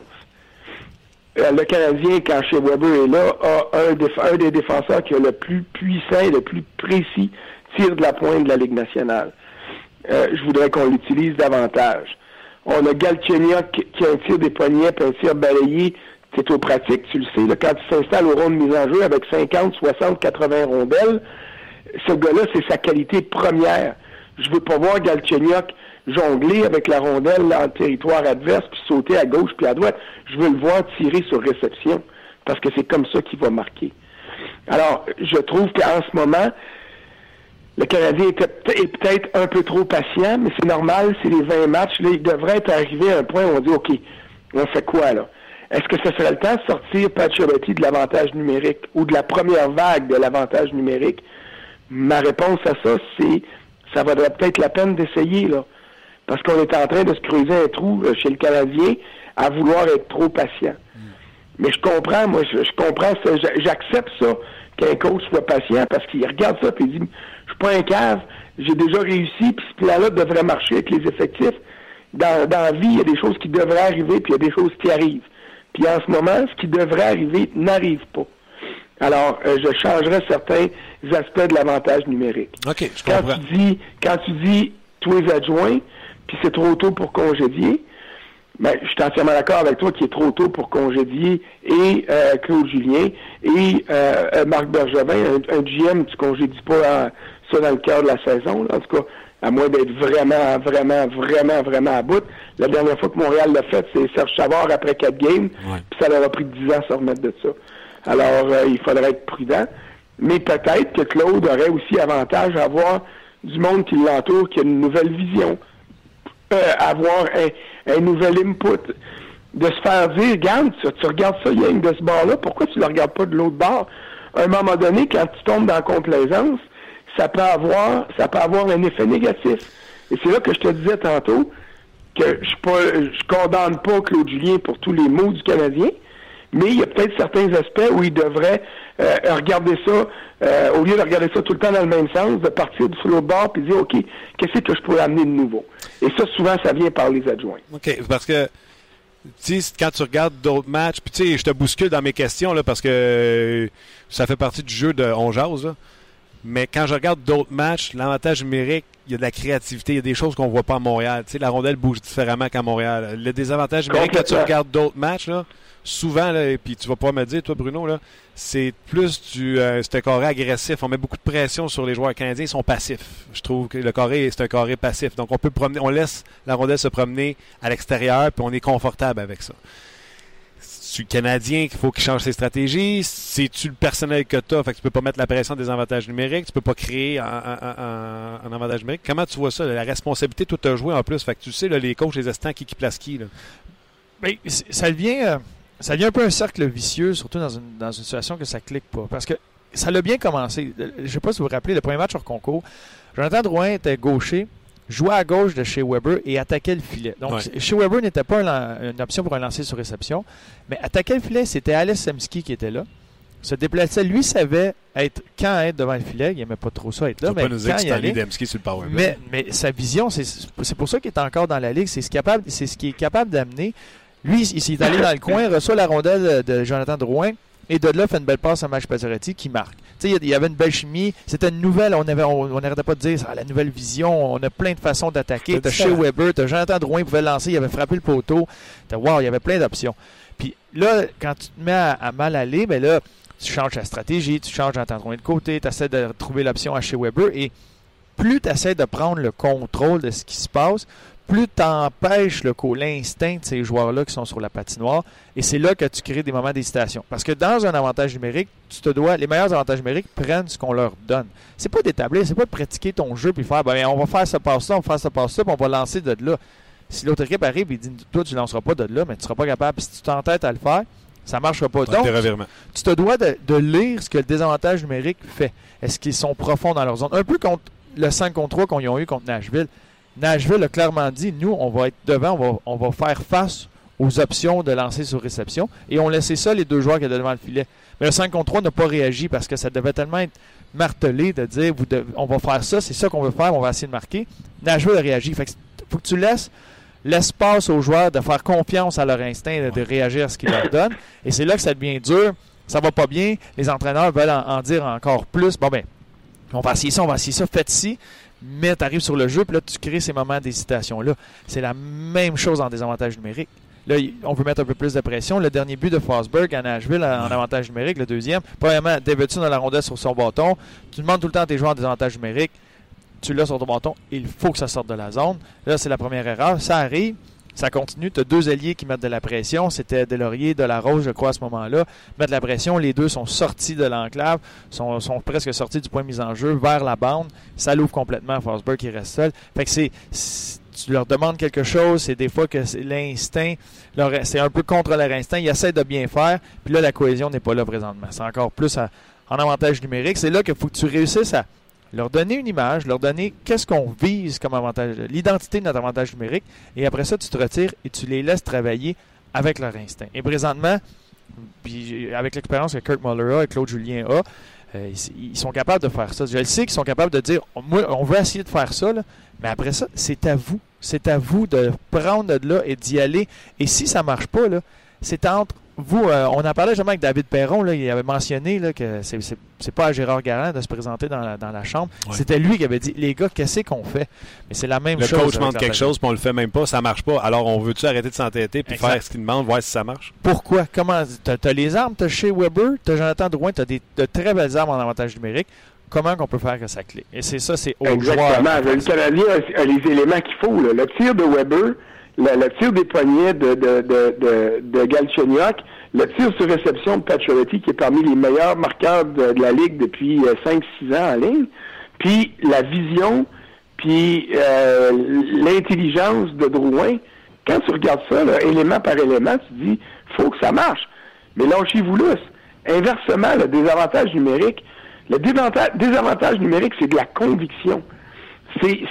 le Canadien, quand chez Weber est là, a un, un des défenseurs qui est le plus puissant et le plus précis tir de la pointe de la Ligue nationale. Euh, je voudrais qu'on l'utilise davantage. On a Galchenyuk qui a un tir des poignets et un tir balayé. C'est au pratique, tu le sais. Là, quand tu s'installes au rond de mise en jeu avec 50, 60, 80 rondelles, ce gars-là, c'est sa qualité première. Je veux pas voir Galchenyuk jongler avec la rondelle en territoire adverse, puis sauter à gauche puis à droite. Je veux le voir tirer sur réception, parce que c'est comme ça qu'il va marquer. Alors, je trouve qu'en ce moment, le Canadien est peut-être un peu trop patient, mais c'est normal, c'est les 20 matchs. Là, il devrait être arrivé à un point où on dit, OK, on fait quoi là? Est-ce que ce serait le temps de sortir Pacioretty de l'avantage numérique ou de la première vague de l'avantage numérique? Ma réponse à ça, c'est ça vaudrait peut-être la peine d'essayer, là. Parce qu'on est en train de se creuser un trou euh, chez le Canadien à vouloir être trop patient. Mais je comprends, moi, je, je comprends ça, j'accepte ça qu'un coach soit patient parce qu'il regarde ça et il dit pas un cave, j'ai déjà réussi, puis ce plan-là devrait marcher avec les effectifs. Dans, dans la vie, il y a des choses qui devraient arriver, puis il y a des choses qui arrivent. Puis en ce moment, ce qui devrait arriver n'arrive pas. Alors, euh, je changerais certains aspects de l'avantage numérique. OK, je quand Tu dis, quand tu dis tous les adjoints, puis c'est trop tôt pour congédier, ben, je suis entièrement d'accord avec toi qu'il est trop tôt pour congédier et euh, Claude Julien et euh, Marc Bergevin, un, un, GM, tu congédies pas ça dans le cœur de la saison, en tout cas, à moins d'être vraiment, vraiment, vraiment, vraiment à bout. La dernière fois que Montréal l'a fait, c'est Serge Savard après quatre games, puis ça leur a pris dix ans à se remettre de ça. Alors, il faudrait être prudent. Mais peut-être que Claude aurait aussi avantage à avoir du monde qui l'entoure, qui a une nouvelle vision. avoir un, un nouvel input. De se faire dire, regarde, tu, tu regardes ça, Yang, de ce bord-là, pourquoi tu ne le regardes pas de l'autre bord? À un moment donné, quand tu tombes dans la complaisance, ça peut avoir, ça peut avoir un effet négatif. Et c'est là que je te disais tantôt que je je condamne pas Claude Julien pour tous les maux du Canadien, mais il y a peut-être certains aspects où il devrait euh, regarder ça, euh, au lieu de regarder ça tout le temps dans le même sens, de partir du l'autre bord et dire, OK, qu'est-ce que je pourrais amener de nouveau? Et ça, souvent, ça vient par les adjoints. OK, parce que quand tu regardes d'autres matchs, puis tu sais, je te bouscule dans mes questions là, parce que ça fait partie du jeu de On jase, mais quand je regarde d'autres matchs, l'avantage numérique, il y a de la créativité, il y a des choses qu'on voit pas à Montréal. Tu sais, la rondelle bouge différemment qu'à Montréal. Le désavantage numérique, quand tu regardes d'autres matchs, là, souvent, là, et puis tu vas pas me dire, toi, Bruno, là, c'est plus du. Euh, c'est un carré agressif. On met beaucoup de pression sur les joueurs canadiens. Ils sont passifs. Je trouve que le carré, c'est un carré passif. Donc, on peut promener, on laisse la rondelle se promener à l'extérieur, puis on est confortable avec ça. C'est le Canadien qu'il faut qu'il change ses stratégies? C'est-tu le personnel que tu as? Fait que tu peux pas mettre la pression des avantages numériques. Tu peux pas créer un, avantage numérique. Comment tu vois ça? La responsabilité, tout a joué en plus. Fait que tu sais, les coachs, les assistants, qui, qui place qui? Là? Ben, ça devient... Euh, ça devient un peu un cercle vicieux, surtout dans une, dans une situation que ça clique pas. Parce que ça l'a bien commencé. Je ne sais pas si vous vous rappelez, le premier match hors concours, Jonathan Drouin était gaucher, jouait à gauche de chez Weber et attaquait le filet. Donc, chez Weber n'était pas une option pour un lancer sur réception, mais attaquer le filet, c'était Alex Semski qui était là. Se déplaçait, lui savait être quand être devant le filet, il n'aimait pas trop ça être là, mais nous quand il allait, sur le power mais, mais sa vision, c'est pour ça qu'il est encore dans la ligue, c'est ce, ce qu'il est capable d'amener lui, il s'est allé dans le coin, reçoit la rondelle de Jonathan Drouin. Et de là, fait une belle passe à Match Pazzaretti qui marque. Tu sais, il y avait une belle chimie. C'était une nouvelle. On n'arrêtait pas de dire la nouvelle vision. On a plein de façons d'attaquer. T'as chez Weber, t'as Jonathan Drouin pouvait lancer. Il avait frappé le poteau. Wow, il y avait plein d'options. Puis là, quand tu te mets à, mal aller, ben là, tu changes ta stratégie, tu changes Jonathan Drouin de côté, tu essaies de trouver l'option à chez Weber. Et plus tu essaies de prendre le contrôle de ce qui se passe, plus tu empêches l'instinct de ces joueurs-là qui sont sur la patinoire. Et c'est là que tu crées des moments d'hésitation. Parce que dans un avantage numérique, tu te dois, les meilleurs avantages numériques prennent ce qu'on leur donne. C'est pas d'établir, c'est pas de pratiquer ton jeu puis faire, ben, on va faire ce passe-là, on va faire ce passe-là, puis on va lancer de là. Si l'autre équipe arrive et dit, toi, tu ne lanceras pas de là, mais tu ne seras pas capable. si tu t'entêtes à le faire, ça ne marchera pas. Donc, tu te dois de, de, lire ce que le désavantage numérique fait. Est-ce qu'ils sont profonds dans leur zone? Un peu contre le 5 contre 3 qu'on a eu contre Nashville. Nashville a clairement dit, nous, on va être devant, on va, faire face aux options de lancer sur réception. Et on laissait ça les deux joueurs qui étaient devant le filet. Mais le 5 contre 3 n'a pas réagi parce que ça devait tellement être martelé de dire vous on va faire ça, c'est ça qu'on veut faire, on va essayer de marquer. Nashville a réagi. Fait faut que tu laisses l'espace aux joueurs de faire confiance à leur instinct, de, réagir à ce qu'ils leur donnent. Et c'est là que ça devient dur. Ça va pas bien. Les entraîneurs veulent en, en dire encore plus. Bon, ben, on va essayer ça, on va essayer ça, faites ci mais tu arrives sur le jeu, puis là, tu crées ces moments d'hésitation-là. C'est la même chose en désavantage numérique. Là, on veut mettre un peu plus de pression. Le dernier but de Fosberg à Nashville en avantage numérique, le deuxième. Premièrement, Davidson a la rondelle sur son bâton. Tu demandes tout le temps à tes joueurs en désavantage numérique. Tu l'as sur ton bâton. Il faut que ça sorte de la zone. Là, c'est la première erreur. Ça arrive. Ça continue. Tu as deux alliés qui mettent de la pression. C'était Delaurier, Rose, je crois, à ce moment-là. Mettre de la pression. Les deux sont sortis de l'enclave, sont, presque sortis du point de mise en jeu vers la bande. Ça l'ouvre complètement à Forsberg qui reste seul. Fait que c'est. Tu leur demandes quelque chose, c'est des fois que l'instinct, c'est un peu contre leur instinct. Ils essaient de bien faire, puis là, la cohésion n'est pas là présentement. C'est encore plus en avantage numérique. C'est là qu'il faut que tu réussisses à leur donner une image, leur donner qu'est-ce qu'on vise comme avantage, l'identité de notre avantage numérique, et après ça, tu te retires et tu les laisses travailler avec leur instinct. Et présentement, puis avec l'expérience que Kirk Muller a et Claude Julien a, euh, ils, sont capables de faire ça. Je le sais qu'ils sont capables de dire, on veut essayer de faire ça, mais après ça, c'est à vous. C'est à vous de prendre de là et d'y aller. Et si ça marche pas, c'est entre vous, euh, on en parlait justement avec David Perron, là, il avait mentionné là, que c'est pas à Gérard Garand de se présenter dans la, dans la chambre. C'était lui qui avait dit Les gars, qu'est-ce qu'on fait? Mais c'est la même chose. Le coach demande quelque chose, puis on le fait même pas, ça marche pas. Alors, on veut-tu arrêter de s'entêter puis faire ce qu'il demande, voir si ça marche? Pourquoi? Comment T'as as les armes, t'as chez Weber, t'as Jonathan Drouin, t'as de très belles armes en avantage numérique. Comment qu'on peut faire que ça clique Et c'est ça, c'est au Exactement. Le Canadien a, les éléments qu'il faut. Le tir de Weber le, tir des poignets de, de, de, de, le tir sur réception de Pacioretty, qui est parmi les meilleurs marqueurs de, la Ligue depuis 5-6 euh, ans en ligne, puis la vision, puis euh, l'intelligence de Drouin, Quand tu regardes ça, là, élément par élément, tu dis, faut que ça marche. Mais lâchez-vous là. Inversement, le désavantage numérique, le désavantage, désavantage numérique, c'est de la conviction. C'est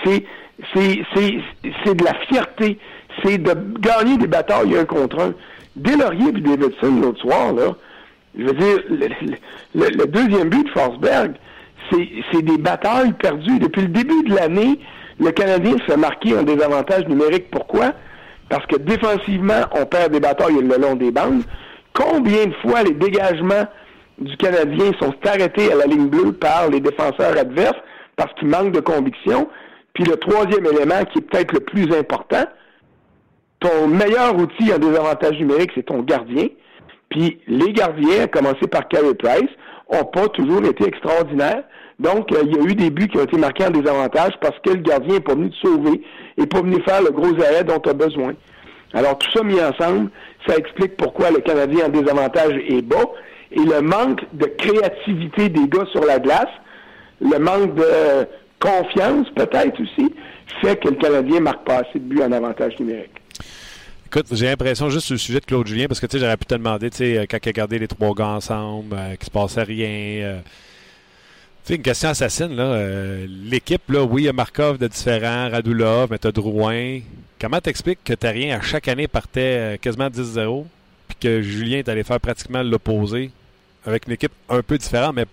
de la fierté. C'est de gagner des batailles un contre un. Laurier et Davidson, l'autre soir, là, je veux dire, le, deuxième but de Forsberg, c'est, des batailles perdues. Depuis le début de l'année, le Canadien se fait marquer un désavantage numérique. Pourquoi? Parce que défensivement, on perd des batailles le long des bandes. Combien de fois les dégagements du Canadien sont arrêtés à la ligne bleue par les défenseurs adverses parce qu'ils manquent de conviction? Puis le troisième élément, qui est peut-être le plus important, ton meilleur outil en désavantage numérique, c'est ton gardien. Puis les gardiens, à commencer par Carey Price, ont pas toujours été extraordinaires. Donc, euh, il y a eu des buts qui ont été marqués en désavantage parce que le gardien n'est pas venu te sauver et pas venu faire le gros arrêt dont tu as besoin. Alors, tout ça mis ensemble, ça explique pourquoi le Canadien en désavantage est bas et le manque de créativité des gars sur la glace, le manque de confiance peut-être aussi, fait que le Canadien marque pas assez de buts en avantage numérique. Écoute, j'ai l'impression juste sur le sujet de Claude Julien, parce que tu sais, j'aurais pu te demander, tu sais, euh, quand il a gardé les trois gars ensemble, euh, qu'il se passait rien. euh, tu sais, une question assassine, là. euh, L'équipe, là, oui, il y a Markov de différents, Radulov, mais t'as Drouin. Comment t'expliques que t'as rien à chaque année partait quasiment 10-0, puis que Julien est allé faire pratiquement l'opposé, avec une équipe un peu différente, mais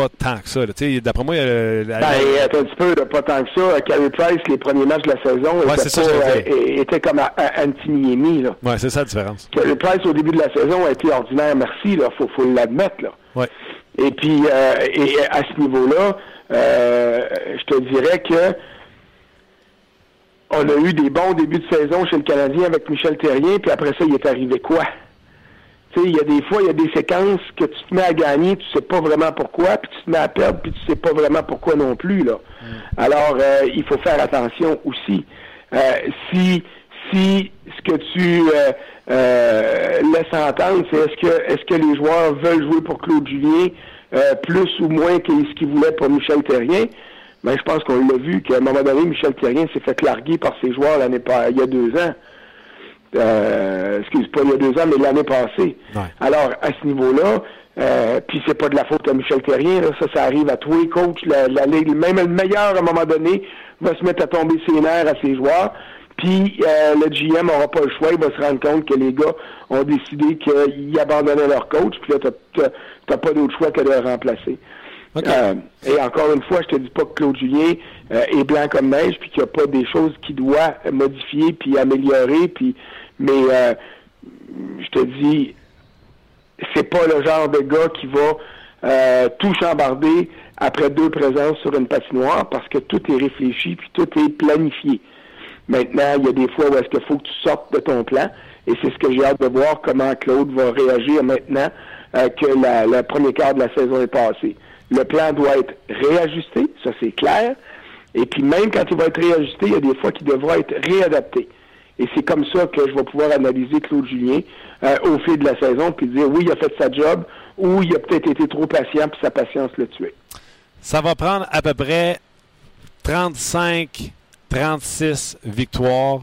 pas tant que ça. D'après moi, il y a le- la- Ben, attends un petit peu, là, pas tant que ça. Carey Price, les premiers matchs de la saison, Ouais, était, ça, pas, euh, était comme Antiniemi, ouais, c'est ça la différence. Carey Price, au début de la saison, a été ordinaire, merci, là. Faut, faut l'admettre. Ouais. Et puis, euh, et à ce niveau-là, euh, je te dirais que on a eu des bons débuts de saison chez le Canadien avec Michel Terrien, puis après ça, il est arrivé quoi? Tu sais, il y a des fois, il y a des séquences que tu te mets à gagner, tu sais pas vraiment pourquoi, puis tu te mets à perdre, puis tu sais pas vraiment pourquoi non plus, là. Alors, euh, il faut faire attention aussi. Euh, si, si ce que tu euh, euh, laisses entendre, c'est est-ce que, est-ce que les joueurs veulent jouer pour Claude Julien euh, plus ou moins que ce qu'ils voulaient pour Michel Terrien? Ben, je pense qu'on l'a vu qu'à un moment donné, Michel Terrien s'est fait larguer par ses joueurs l'année pas il y a deux ans. Euh, excuse pas il y a deux ans, mais l'année passée. Ouais. Alors, à ce niveau-là, euh, puis c'est pas de la faute à Michel Terrien, là, ça, ça arrive à tous les coachs. La, même le meilleur, à un moment donné, va se mettre à tomber ses nerfs à ses joueurs. Puis euh, le GM n'aura pas le choix, il va se rendre compte que les gars ont décidé qu'ils abandonnaient leur coach, puis là, t'as pas d'autre choix que de le remplacer. Euh, et encore une fois, je te dis pas que Claude Julien euh, est blanc comme neige, puis qu'il n'y a pas des choses qu'il doit modifier puis améliorer, puis mais euh, je te dis, c'est pas le genre de gars qui va euh, tout chambarder après deux présences sur une patinoire parce que tout est réfléchi puis tout est planifié. Maintenant, il y a des fois où est-ce qu'il faut que tu sortes de ton plan et c'est ce que j'ai hâte de voir comment Claude va réagir maintenant que la, le premier quart de la saison est passé. Le plan doit être réajusté, ça c'est clair. Et puis même quand il va être réajusté, il y a des fois qu'il devra être réadapté. Et c'est comme ça que je vais pouvoir analyser Claude Julien euh, au fil de la saison, puis dire oui, il a fait sa job, ou il a peut-être été trop patient, puis sa patience l'a tué. Ça va prendre à peu près 35-36 victoires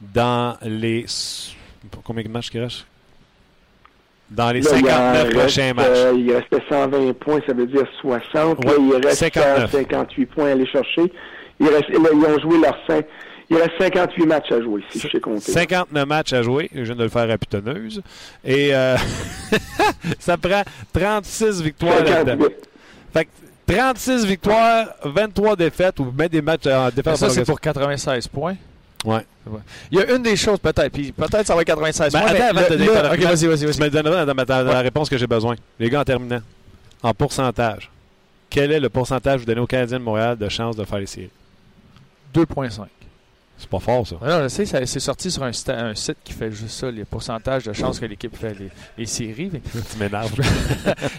dans les. Combien de matchs qui restent? Dans les Là, il en 59 reste, prochains matchs. euh, il restait 120 points, ça veut dire 60. Là, Ouais, il reste 59. 58 points à aller chercher. Il reste, là, ils ont joué leurs 5. Il reste 58 matchs à jouer, si je sais compter. 59 matchs à jouer. Je viens de le faire à putonneuse. Et euh, <laughs> ça prend 36 victoires là-dedans. 58. Fait que 36 victoires, 23 défaites ou même des matchs en défense. ça, c'est pour 96 points. Ouais. Il y a une des choses, peut-être, puis peut-être ça va être 96 Ben, points. attends, avant de donner ta- vas-y, vas-y, vas-y. Tu me donneras dans, ma- dans la réponse que j'ai besoin. Les gars, en terminant, en pourcentage, quel est le pourcentage que vous donnez aux Canadiens de Montréal de chance de faire les séries? 2,5. C'est pas fort, ça. Alors, je sais, ça- c'est sorti sur un, site qui fait juste ça, les pourcentages de chances que l'équipe fait les, les séries. mais <laughs> tu m'énerves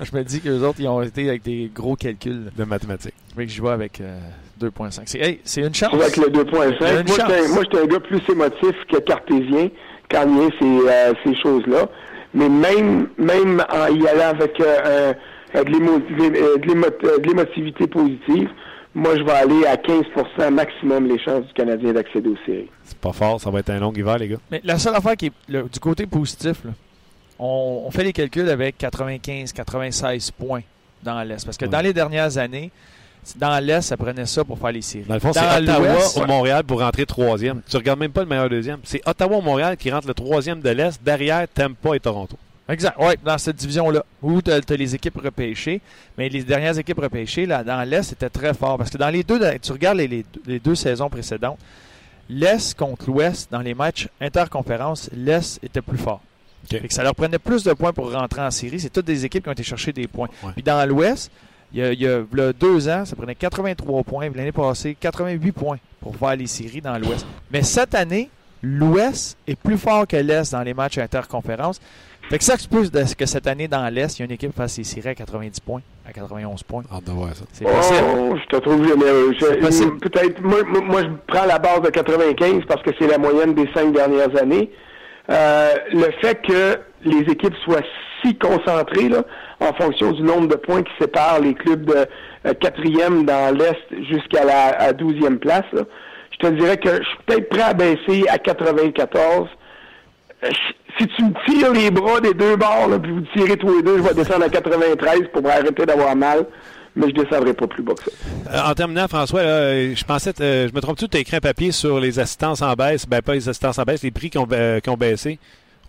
je me <laughs> dis que les autres, ils ont été avec des gros calculs. de mathématiques. Mais que je vois avec euh, 2,5. C'est hey, c'est une chance. Avec le Il y a 2.5. une Moi, j'étais un- gars plus émotif que cartésien quand il y a ces, euh, ces choses-là. Mais même, même en y allant avec euh, euh, euh, euh, de l'émotivité positive, moi, je vais aller à 15% maximum les chances du Canadien d'accéder aux séries. C'est pas fort, ça va être un long hiver, les gars. Mais la seule affaire qui est le- du côté positif, là, on, on fait les calculs avec 95-96 points dans l'Est. Parce que Ouais. dans les dernières années, dans l'Est, ça prenait ça pour faire les séries. Dans le fond, c'est Ottawa ou Montréal pour rentrer troisième. Tu regardes même pas le meilleur deuxième. C'est Ottawa ou Montréal qui rentre le troisième de l'Est, derrière Tampa et Toronto. Exact. Oui, dans cette division-là, où tu as, les équipes repêchées. Mais les dernières équipes repêchées, là, dans l'Est, c'était très fort. Parce que dans les deux, tu regardes les, les- les deux saisons précédentes, l'Est contre l'Ouest, dans les matchs interconférences, l'Est était plus fort. OK. Fait que ça leur prenait plus de points pour rentrer en série. C'est toutes des équipes qui ont été chercher des points. Ouais. Puis dans l'Ouest, il y a, il y a v'là deux ans, ça prenait 83 points. L'année passée, 88 points pour faire les séries dans l'Ouest. Mais cette année, l'Ouest est plus fort que l'Est dans les matchs interconférences. Fait que ça ce que cette année dans l'Est, il y a une équipe qui fasse séries à 90 points, à 91 points. Voir ça. C'est possible. Oh, je te trouve généreux. Je- possible. Peut-être, moi, je prends la base de 95 parce que c'est la moyenne des cinq dernières années. Euh, le fait que les équipes soient si concentrées là, en fonction du nombre de points qui séparent les clubs de euh, quatrième dans l'Est jusqu'à la à 12e place, là, je te dirais que je suis peut-être prêt à baisser à 94. Euh, Si tu me tires les bras des deux bords, puis vous tirez tous les deux, je vais descendre à 93 pour arrêter d'avoir mal, mais je descendrai pas plus bas que ça. Euh, en terminant, François, euh, je pensais, je me trompe-tu, tu as écrit un papier sur les assistances en baisse, ben pas les assistances en baisse, les prix qui ont baissé,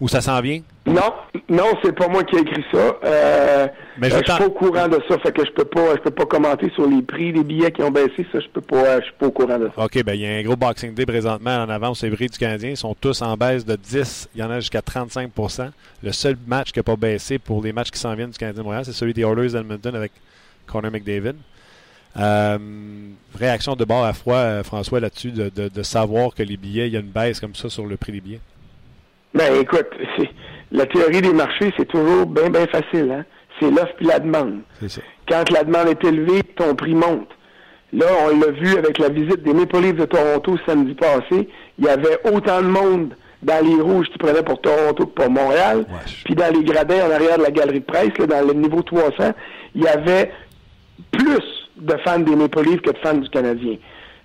où ça s'en vient? Non, non, c'est pas moi qui ai écrit ça. Euh, Mais je euh, je suis pas au courant de ça, fait que je peux pas, je peux pas commenter sur les prix des billets qui ont baissé. Ça, je peux pas, euh, je suis pas au courant de ça. OK, ben il y a un gros Boxing Day présentement en avance les prix du Canadien. Ils sont tous en baisse de 10. Il y en a jusqu'à 35% Le seul match qui n'a pas baissé pour les matchs qui s'en viennent du Canadien de Montréal, c'est celui des Oilers d'Edmonton avec Connor McDavid. Euh, réaction de bord à froid, François, là-dessus, de, de- de savoir que les billets, il y a une baisse comme ça sur le prix des billets. Ben écoute, c'est, la théorie des marchés, c'est toujours bien, bien facile. Hein? C'est l'offre puis la demande. Ça. Quand la demande est élevée, ton prix monte. Là, on l'a vu avec la visite des Maple Leafs de Toronto samedi passé. Il y avait autant de monde dans les rouges qui prenaient pour Toronto que pour Montréal. Puis dans les gradins en arrière de la galerie de presse, là, dans le niveau 300, il y avait plus de fans des Maple Leafs que de fans du Canadien.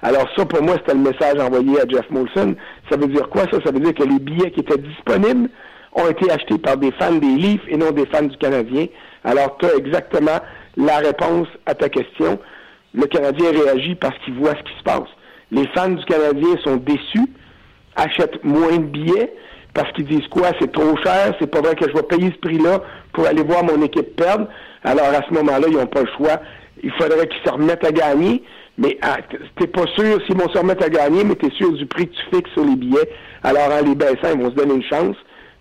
Alors ça, pour moi, c'était le message envoyé à Jeff Molson. Ça veut dire quoi, ça? Ça veut dire que les billets qui étaient disponibles ont été achetés par des fans des Leafs et non des fans du Canadien. Alors, tu as exactement la réponse à ta question. Le Canadien réagit parce qu'il voit ce qui se passe. Les fans du Canadien sont déçus, achètent moins de billets parce qu'ils disent quoi, c'est trop cher, c'est pas vrai que je vais payer ce prix-là pour aller voir mon équipe perdre. Alors à ce moment-là, ils n'ont pas le choix. Il faudrait qu'ils se remettent à gagner, mais ah, t'es pas sûr s'ils vont se remettre à gagner, mais tu es sûr du prix que tu fixes sur les billets. Alors en les baissant, ils vont se donner une chance.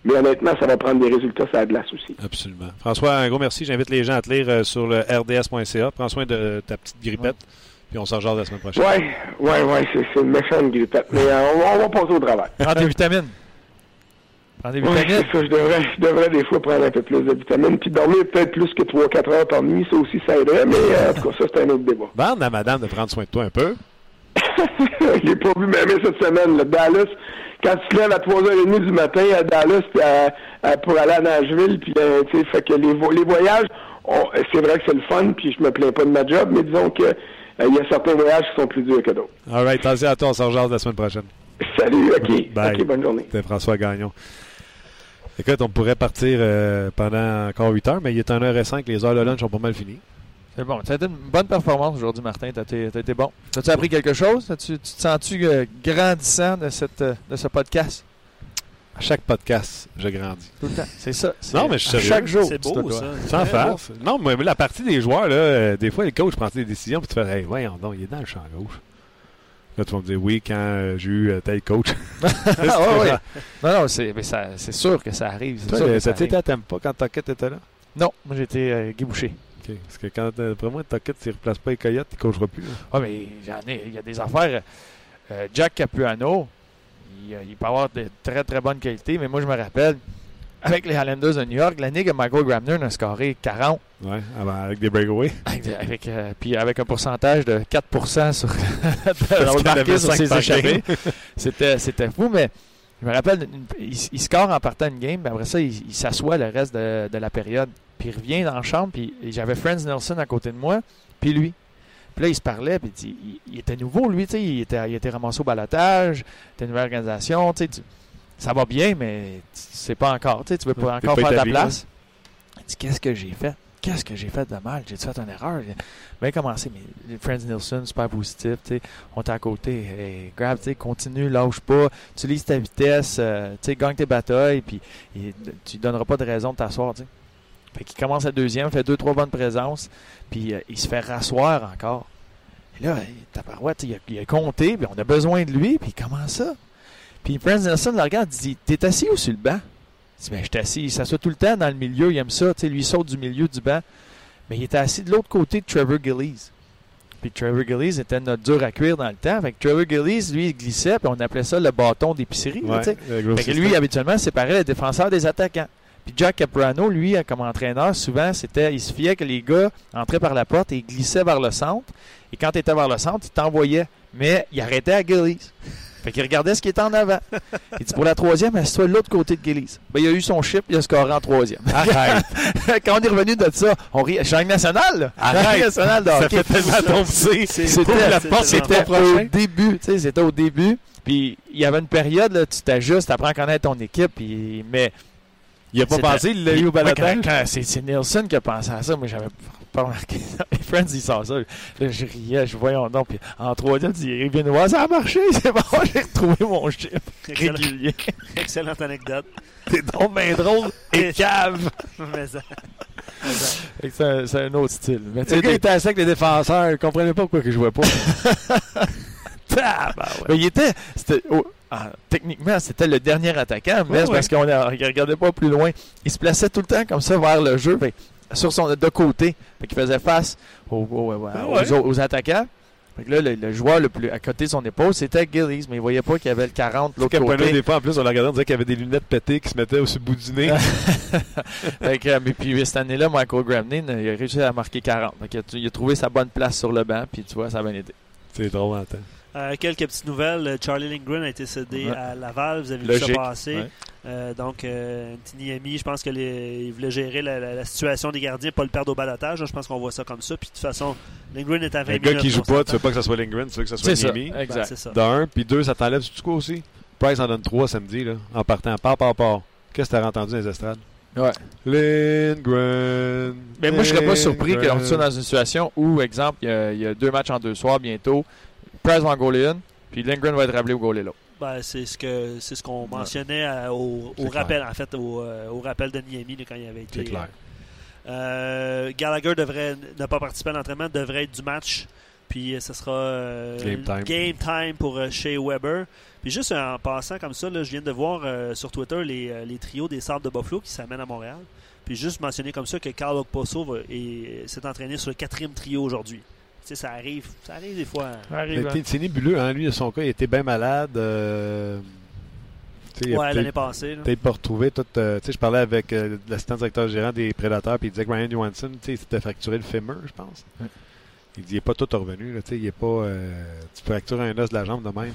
Mais honnêtement, ça va prendre des résultats sur la glace aussi. Absolument. François, un gros merci. J'invite les gens à te lire euh, sur le rds.ca. Prends soin de ta petite grippette. Puis on s'en jase la semaine prochaine. Ouais, ouais, ouais, c'est une méchante grippette. Mais euh, on, va- on va passer au travail. Prends des vitamines. Prends des vitamines. c'est ça, je devrais, je devrais des fois prendre un peu plus de vitamines, puis dormir peut-être plus que 3-4 heures par nuit, ça aussi ça aiderait, mais euh, en tout cas, ça c'est un autre débat. Bande à madame de prendre soin de toi un peu. <laughs> Je l'ai pas vu même cette semaine, le Dallas. Quand tu te lèves à 3h30 du matin à Dallas puis à- à- pour aller à Nashville, puis euh, tu sais, fait que les, vo- les voyages, c'est vrai que c'est le fun, puis je me plains pas de ma job, mais disons que euh, il y a certains voyages qui sont plus durs que d'autres. All right. Attention à toi. On s'en jase la semaine prochaine. Salut, ok. Bye. Ok, bonne journée. C'était François Gagnon. Écoute, on pourrait partir euh, pendant encore 8 heures, mais il est 1h05. Les heures de lunch ont pas mal fini. C'est bon. Ça a été une bonne performance aujourd'hui, Martin. T'as été, t'as été bon. T'as-tu appris quelque chose? Tu te sens-tu euh, grandissant de, cette, euh, de ce podcast? À chaque podcast, je grandis. Tout le temps. C'est ça. Non, mais je suis sérieux. Chaque jour. C'est tu beau, ça. Sans beau. Non, mais la partie des joueurs, là, euh, des fois, les coachs prennent des décisions, puis tu fais, hey, voyons donc, il est dans le champ gauche. Là, tu vas me dire, oui, quand euh, j'ai eu euh, tel coach. <laughs> Ah, ouais, <laughs> ouais. Non, non, c'est, mais ça- c'est sûr que ça arrive. C'est Toi, sûr que euh, ça arrive. Tampa quand Tockett était là? Non, moi j'étais euh, Guy Boucher. OK. Parce que quand, euh, après moi, Tockett, ne replace pas les Coyotes, il ne coachera plus. là. Ah, mais j'en ai. Il y a des affaires. euh, Jack Capuano, il, il peut avoir de très très bonnes qualités, mais moi je me rappelle, avec les Highlanders de New York, l'année que Michael Grabner a scoré 40, Ouais, avec des breakaways. <laughs> avec, avec, euh, puis avec un pourcentage de 4% sur, <laughs> avait sur ses échappées. <laughs> C'était, c'était fou, mais je me rappelle, il, il score en partant une game, puis après ça, il, il s'assoit le reste de, de la période. Puis il revient dans la chambre, puis j'avais Franz Nelson à côté de moi, puis lui. Puis là, il se parlait, puis il, il- il était nouveau, lui, tu sais, il était, il était ramassé au balotage, c'était une nouvelle organisation, tu sais, tu- ça va bien, mais sais pas encore, tu sais, tu veux pas encore pas faire ta place. Il dit, qu'est-ce que j'ai fait? Qu'est-ce que j'ai fait de mal? J'ai fait une erreur? Bien commencé, mais Friends Nielsen, super positif, tu on est à côté, grab, tu continue, lâche pas, utilise ta vitesse, euh, tu gagne tes batailles, puis et tu donneras pas de raison de t'asseoir, tu. Fait qu'il commence à deuxième, fait deux, trois bonnes présences, puis euh, il se fait rasseoir encore. Et là, il- tabarouette, il a, compté, puis on a besoin de lui, puis comment ça? Puis Prince Nelson le regarde, dit T'es assis ou sur le banc dit Ben, je assis. Il s'assoit tout le temps dans le milieu, il aime ça, tu sais, lui il saute du milieu du banc. Mais il était assis de l'autre côté de Trevor Gillies. Puis Trevor Gillies était notre dur à cuire dans le temps. Fait que Trevor Gillies, lui, il glissait, puis on appelait ça le bâton d'épicerie. Ouais, Fait que lui, habituellement, séparait les défenseurs des attaquants. Puis Jack Caprano, lui, euh, comme entraîneur, souvent, c'était, il se fiait que les gars entraient par la porte et ils glissaient vers le centre. Et quand tu étais vers le centre, il t'envoyait. Mais il arrêtait à Gillies. Fait qu'il regardait ce qui était en avant. Il dit pour la troisième, assis-toi de l'autre côté de Gillies. Ben, il a eu son chip, il a scoré en troisième. Arrête. <laughs> quand on est revenu de ça, on rit. Champ national, là. Arrête. National de Ça hockey. fait tellement tomber. C'était au début, tu sais, c'était au début. Puis il y avait une période là, tu t'ajustes, tu apprends à connaître ton équipe, puis mais Il a pas pensé, il l'a eu au balotage. c'est Nielsen qui a pensé à ça, moi j'avais pas remarqué <laughs> ça. Les Friends, ils sortent ça. Là, je riais, je voyais donc. Puis en troisième, il vient nous voir, ça a marché, <laughs> c'est bon, j'ai retrouvé mon chip <laughs> Excellent- régulier. Excellente anecdote. C'est donc bien drôle et cave. Mais ça- C'est un, c'est un autre style. Mais tu sais, des- était avec les défenseurs. Il comprenait pas pourquoi il jouait pas. Tabarouette. Mais il était. c'était- oh, ah, techniquement, c'était le dernier attaquant, mais Ouais, c'est parce qu'on ne regardait pas plus loin. Il se plaçait tout le temps comme ça vers le jeu, fait sur son de côté. Fait qu'il faisait face aux, aux- aux- Ah aux- aux attaquants. Fait que là, le, le joueur le plus à côté de son épaule, c'était Gillies, mais il voyait pas qu'il y avait le 40 de l'autre côté. des fois, en plus, on le regardait, on disait qu'il y avait des lunettes pétées qui se mettaient au bout du nez. <laughs> Fait que, euh, mais puis cette année-là, Michael Gramlin, il a réussi à marquer 40. Fait qu'il a, il a trouvé sa bonne place sur le banc, puis tu vois, ça a bien été. C'est drôle en temps. Euh, quelques petites nouvelles. Charlie Lindgren a été cédé Ouais. à Laval. Vous avez vu ça passer. Ouais. Euh, donc, euh, je pense qu'il voulait gérer la, la- la situation des gardiens, pas le perdre au balotage. Je pense qu'on voit ça comme ça. Puis de toute façon, Lindgren est à 20 Un gars minutes, qui joue pas, tu veux pas que ça soit Lindgren, tu veux que ça soit. Ben, exact. c'est ça. D'un, puis deux, ça t'enlève du quoi aussi? Price en donne trois samedi, là, en partant. Part, part, part. Qu'est-ce que t'as entendu dans les estrades? Ouais. Lindgren. Mais moi, je serais pas surpris qu'on soit dans une situation où, exemple, il y, a, il y a deux matchs en deux soirs bientôt. Price va en goaler une, puis Lindgren va être rappelé au goaler l'autre. Ben, c'est ce que c'est ce qu'on mentionnait à- au, rappel, en fait, au, euh, au rappel de Niami quand il avait été. C'est clair. Euh, Gallagher devrait ne pas participer à l'entraînement, devrait être du match. Puis euh, ce sera euh, Game time. game time pour euh, Shea Weber. Puis juste en passant comme ça, là, je viens de voir euh, sur Twitter les, euh, les trios des Sables de Buffalo qui s'amènent à Montréal. Puis juste mentionner comme ça que Carl est- s'est entraîné sur le quatrième trio aujourd'hui. Ça arrive, ça arrive des fois. C'est nébuleux, hein, lui, de son cas, il était bien malade. euh, Ouais, l'année passée. peut-être pas retrouvé tout. euh, tu sais, je parlais avec euh, l'assistant directeur gérant des Prédateurs, puis il disait que Ryan Johansson, tu sais, il s'était fracturé le fémur, je pense. Ouais. Il dit, il n'est pas tout revenu, là, tu sais, il est pas. euh, tu fractures un os de la jambe de même.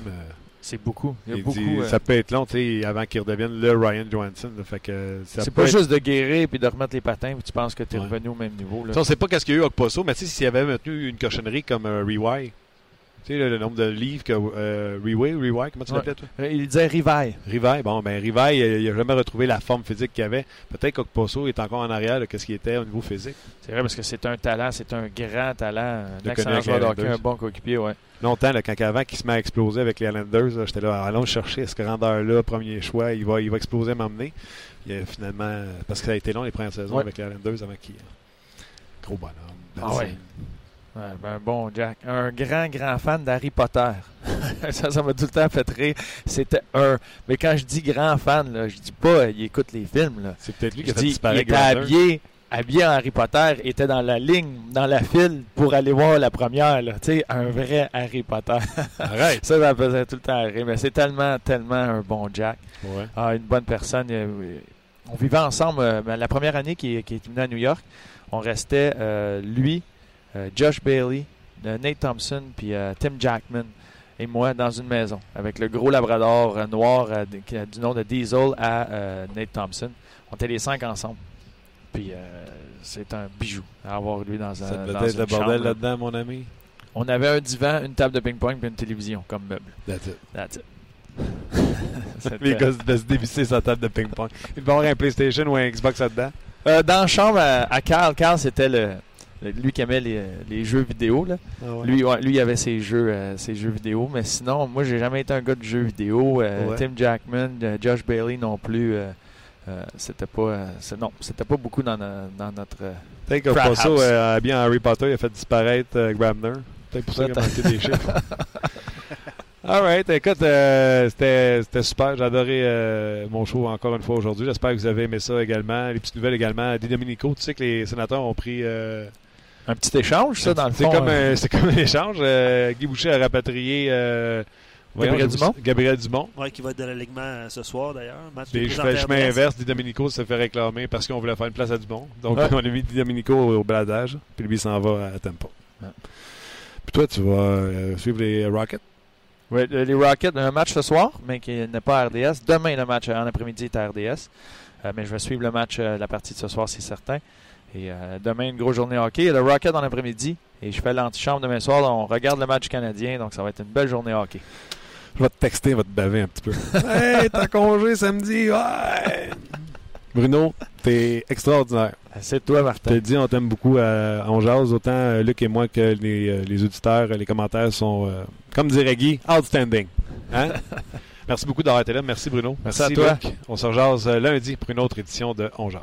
C'est beaucoup. Il y a il beaucoup. dit, euh, ça peut être long, tu sais, avant qu'il redevienne le Ryan Johansson. là, fait que ça c'est pas être- juste de guérir puis de remettre les patins puis tu penses que tu es Ouais. revenu au même niveau. Là. Ça, on sait pas qu'est-ce qu'il y a eu avec Posso, mais tu sais, s'il avait maintenu une cochonnerie comme euh, Rewire, tu sais, le, le nombre de livres que. Euh, Rewire, Rewire, comment tu Ouais. l'appelais, toi? Euh, Il disait Rivaille. Rivaille, bon, ben Rivaille, il il a jamais retrouvé la forme physique qu'il avait. Peut-être qu'Okposo est encore en arrière de ce qu'il était au niveau physique. C'est vrai parce que c'est un talent, c'est un grand talent, un Le excellent connaître joueur de un bon coéquipier, ouais. Longtemps, là, quand avant qu'il se met à exploser avec les Islanders, j'étais là, allons chercher, ce grandeur-là, premier choix, il va, il va exploser, m'emmener. Finalement, parce que ça a été long les premières saisons Ouais. avec les Islanders avant qu'il. Gros bonhomme. Ah ouais. Ouais, ben, un bon Jack. Un grand, grand fan d'Harry Potter. <laughs> ça, ça m'a tout le temps fait rire. C'était un. Mais quand je dis grand fan, là, je dis pas il écoute les films. Là. C'est peut-être lui qui a fait il était habillé, habillé en Harry Potter, était dans la ligne, dans la file pour aller voir la première. là. Tu sais, un vrai Harry Potter. Arrête. <laughs> ça, ça me faisait tout le temps rire. Mais c'est tellement, tellement un bon Jack. Ouais. Ah, une bonne personne. Euh, On vivait ensemble. euh, ben, la première année qu'il qu'il est venu à New York, on restait euh, lui, Josh Bailey, euh, Nate Thompson, puis euh, Tim Jackman et moi dans une maison avec le gros labrador euh, noir euh, du nom de Diesel à euh, Nate Thompson. On était les cinq ensemble. Puis euh, c'est un bijou à avoir lui dans un. Ça devait être le bordel là-dedans, mon ami. On avait un divan, une table de ping-pong et une télévision comme meuble. That's it. That's it. <laughs> Les gars de se dévisser sa table de ping-pong. Il va avoir un PlayStation ou un Xbox là-dedans. Euh, dans la chambre à, à Carl, Carl c'était le- lui qui aimait les, les jeux vidéo. Là. Lui, ouais, lui il avait ses jeux, euh, ses jeux vidéo, mais sinon, moi, j'ai jamais été un gars de jeux vidéo. Euh, Ouais. Tim Jackman, euh, Josh Bailey non plus. euh, euh, c'était pas, euh, non, c'était pas beaucoup dans, no- dans notre. Peut-être que Frat pas ça, House. euh, bien Harry Potter, il a fait disparaître euh, Grabner. Peut-être pour ça qu'il a manqué des chiffres. <laughs> Alright, écoute, euh, c'était c'était super. J'ai adoré euh, mon show encore une fois aujourd'hui. J'espère que vous avez aimé ça également. Les petites nouvelles également. Di Domenico, tu sais que les sénateurs ont pris. euh, un petit échange, ça, dans le c'est fond. comme, euh, un- c'est comme un échange. Euh, Guy Boucher a rapatrié. euh, voyons, Gabriel Dumont? Gabriel Dumont. Ouais, qui va être de l'alignement euh, ce soir d'ailleurs. Puis je fais le chemin inverse. Di Domenico se fait réclamer parce qu'on voulait faire une place à Dumont. Donc Ouais. on a mis Di Domenico au, au baladage. Puis lui il s'en va à Tempo. Ouais. Puis toi, tu vas euh, suivre les Rockets? Le- les Rockets, un match ce soir, mais qui n'est pas à RDS. Demain, le match en après-midi est à RDS. Euh, mais je vais suivre le match, euh, la partie de ce soir, c'est certain. Et euh, demain, une grosse journée hockey. Le Rocket en après-midi. Et je fais l'antichambre demain soir. On regarde le match Canadien. Donc, ça va être une belle journée hockey. Je vais te texter, je vais te baver un petit peu. <laughs> hey, t'as congé samedi, ouais! Bruno, t'es extraordinaire. C'est toi, Je te Martin. dis, on t'aime beaucoup euh, on jase. Autant euh, Luc et moi que les, euh, les auditeurs, les commentaires sont, euh, comme dirait Guy, outstanding. Hein? <laughs> Merci beaucoup d'avoir été là. Merci Bruno. Merci à toi. Luc. On se rejase lundi pour une autre édition de On jase.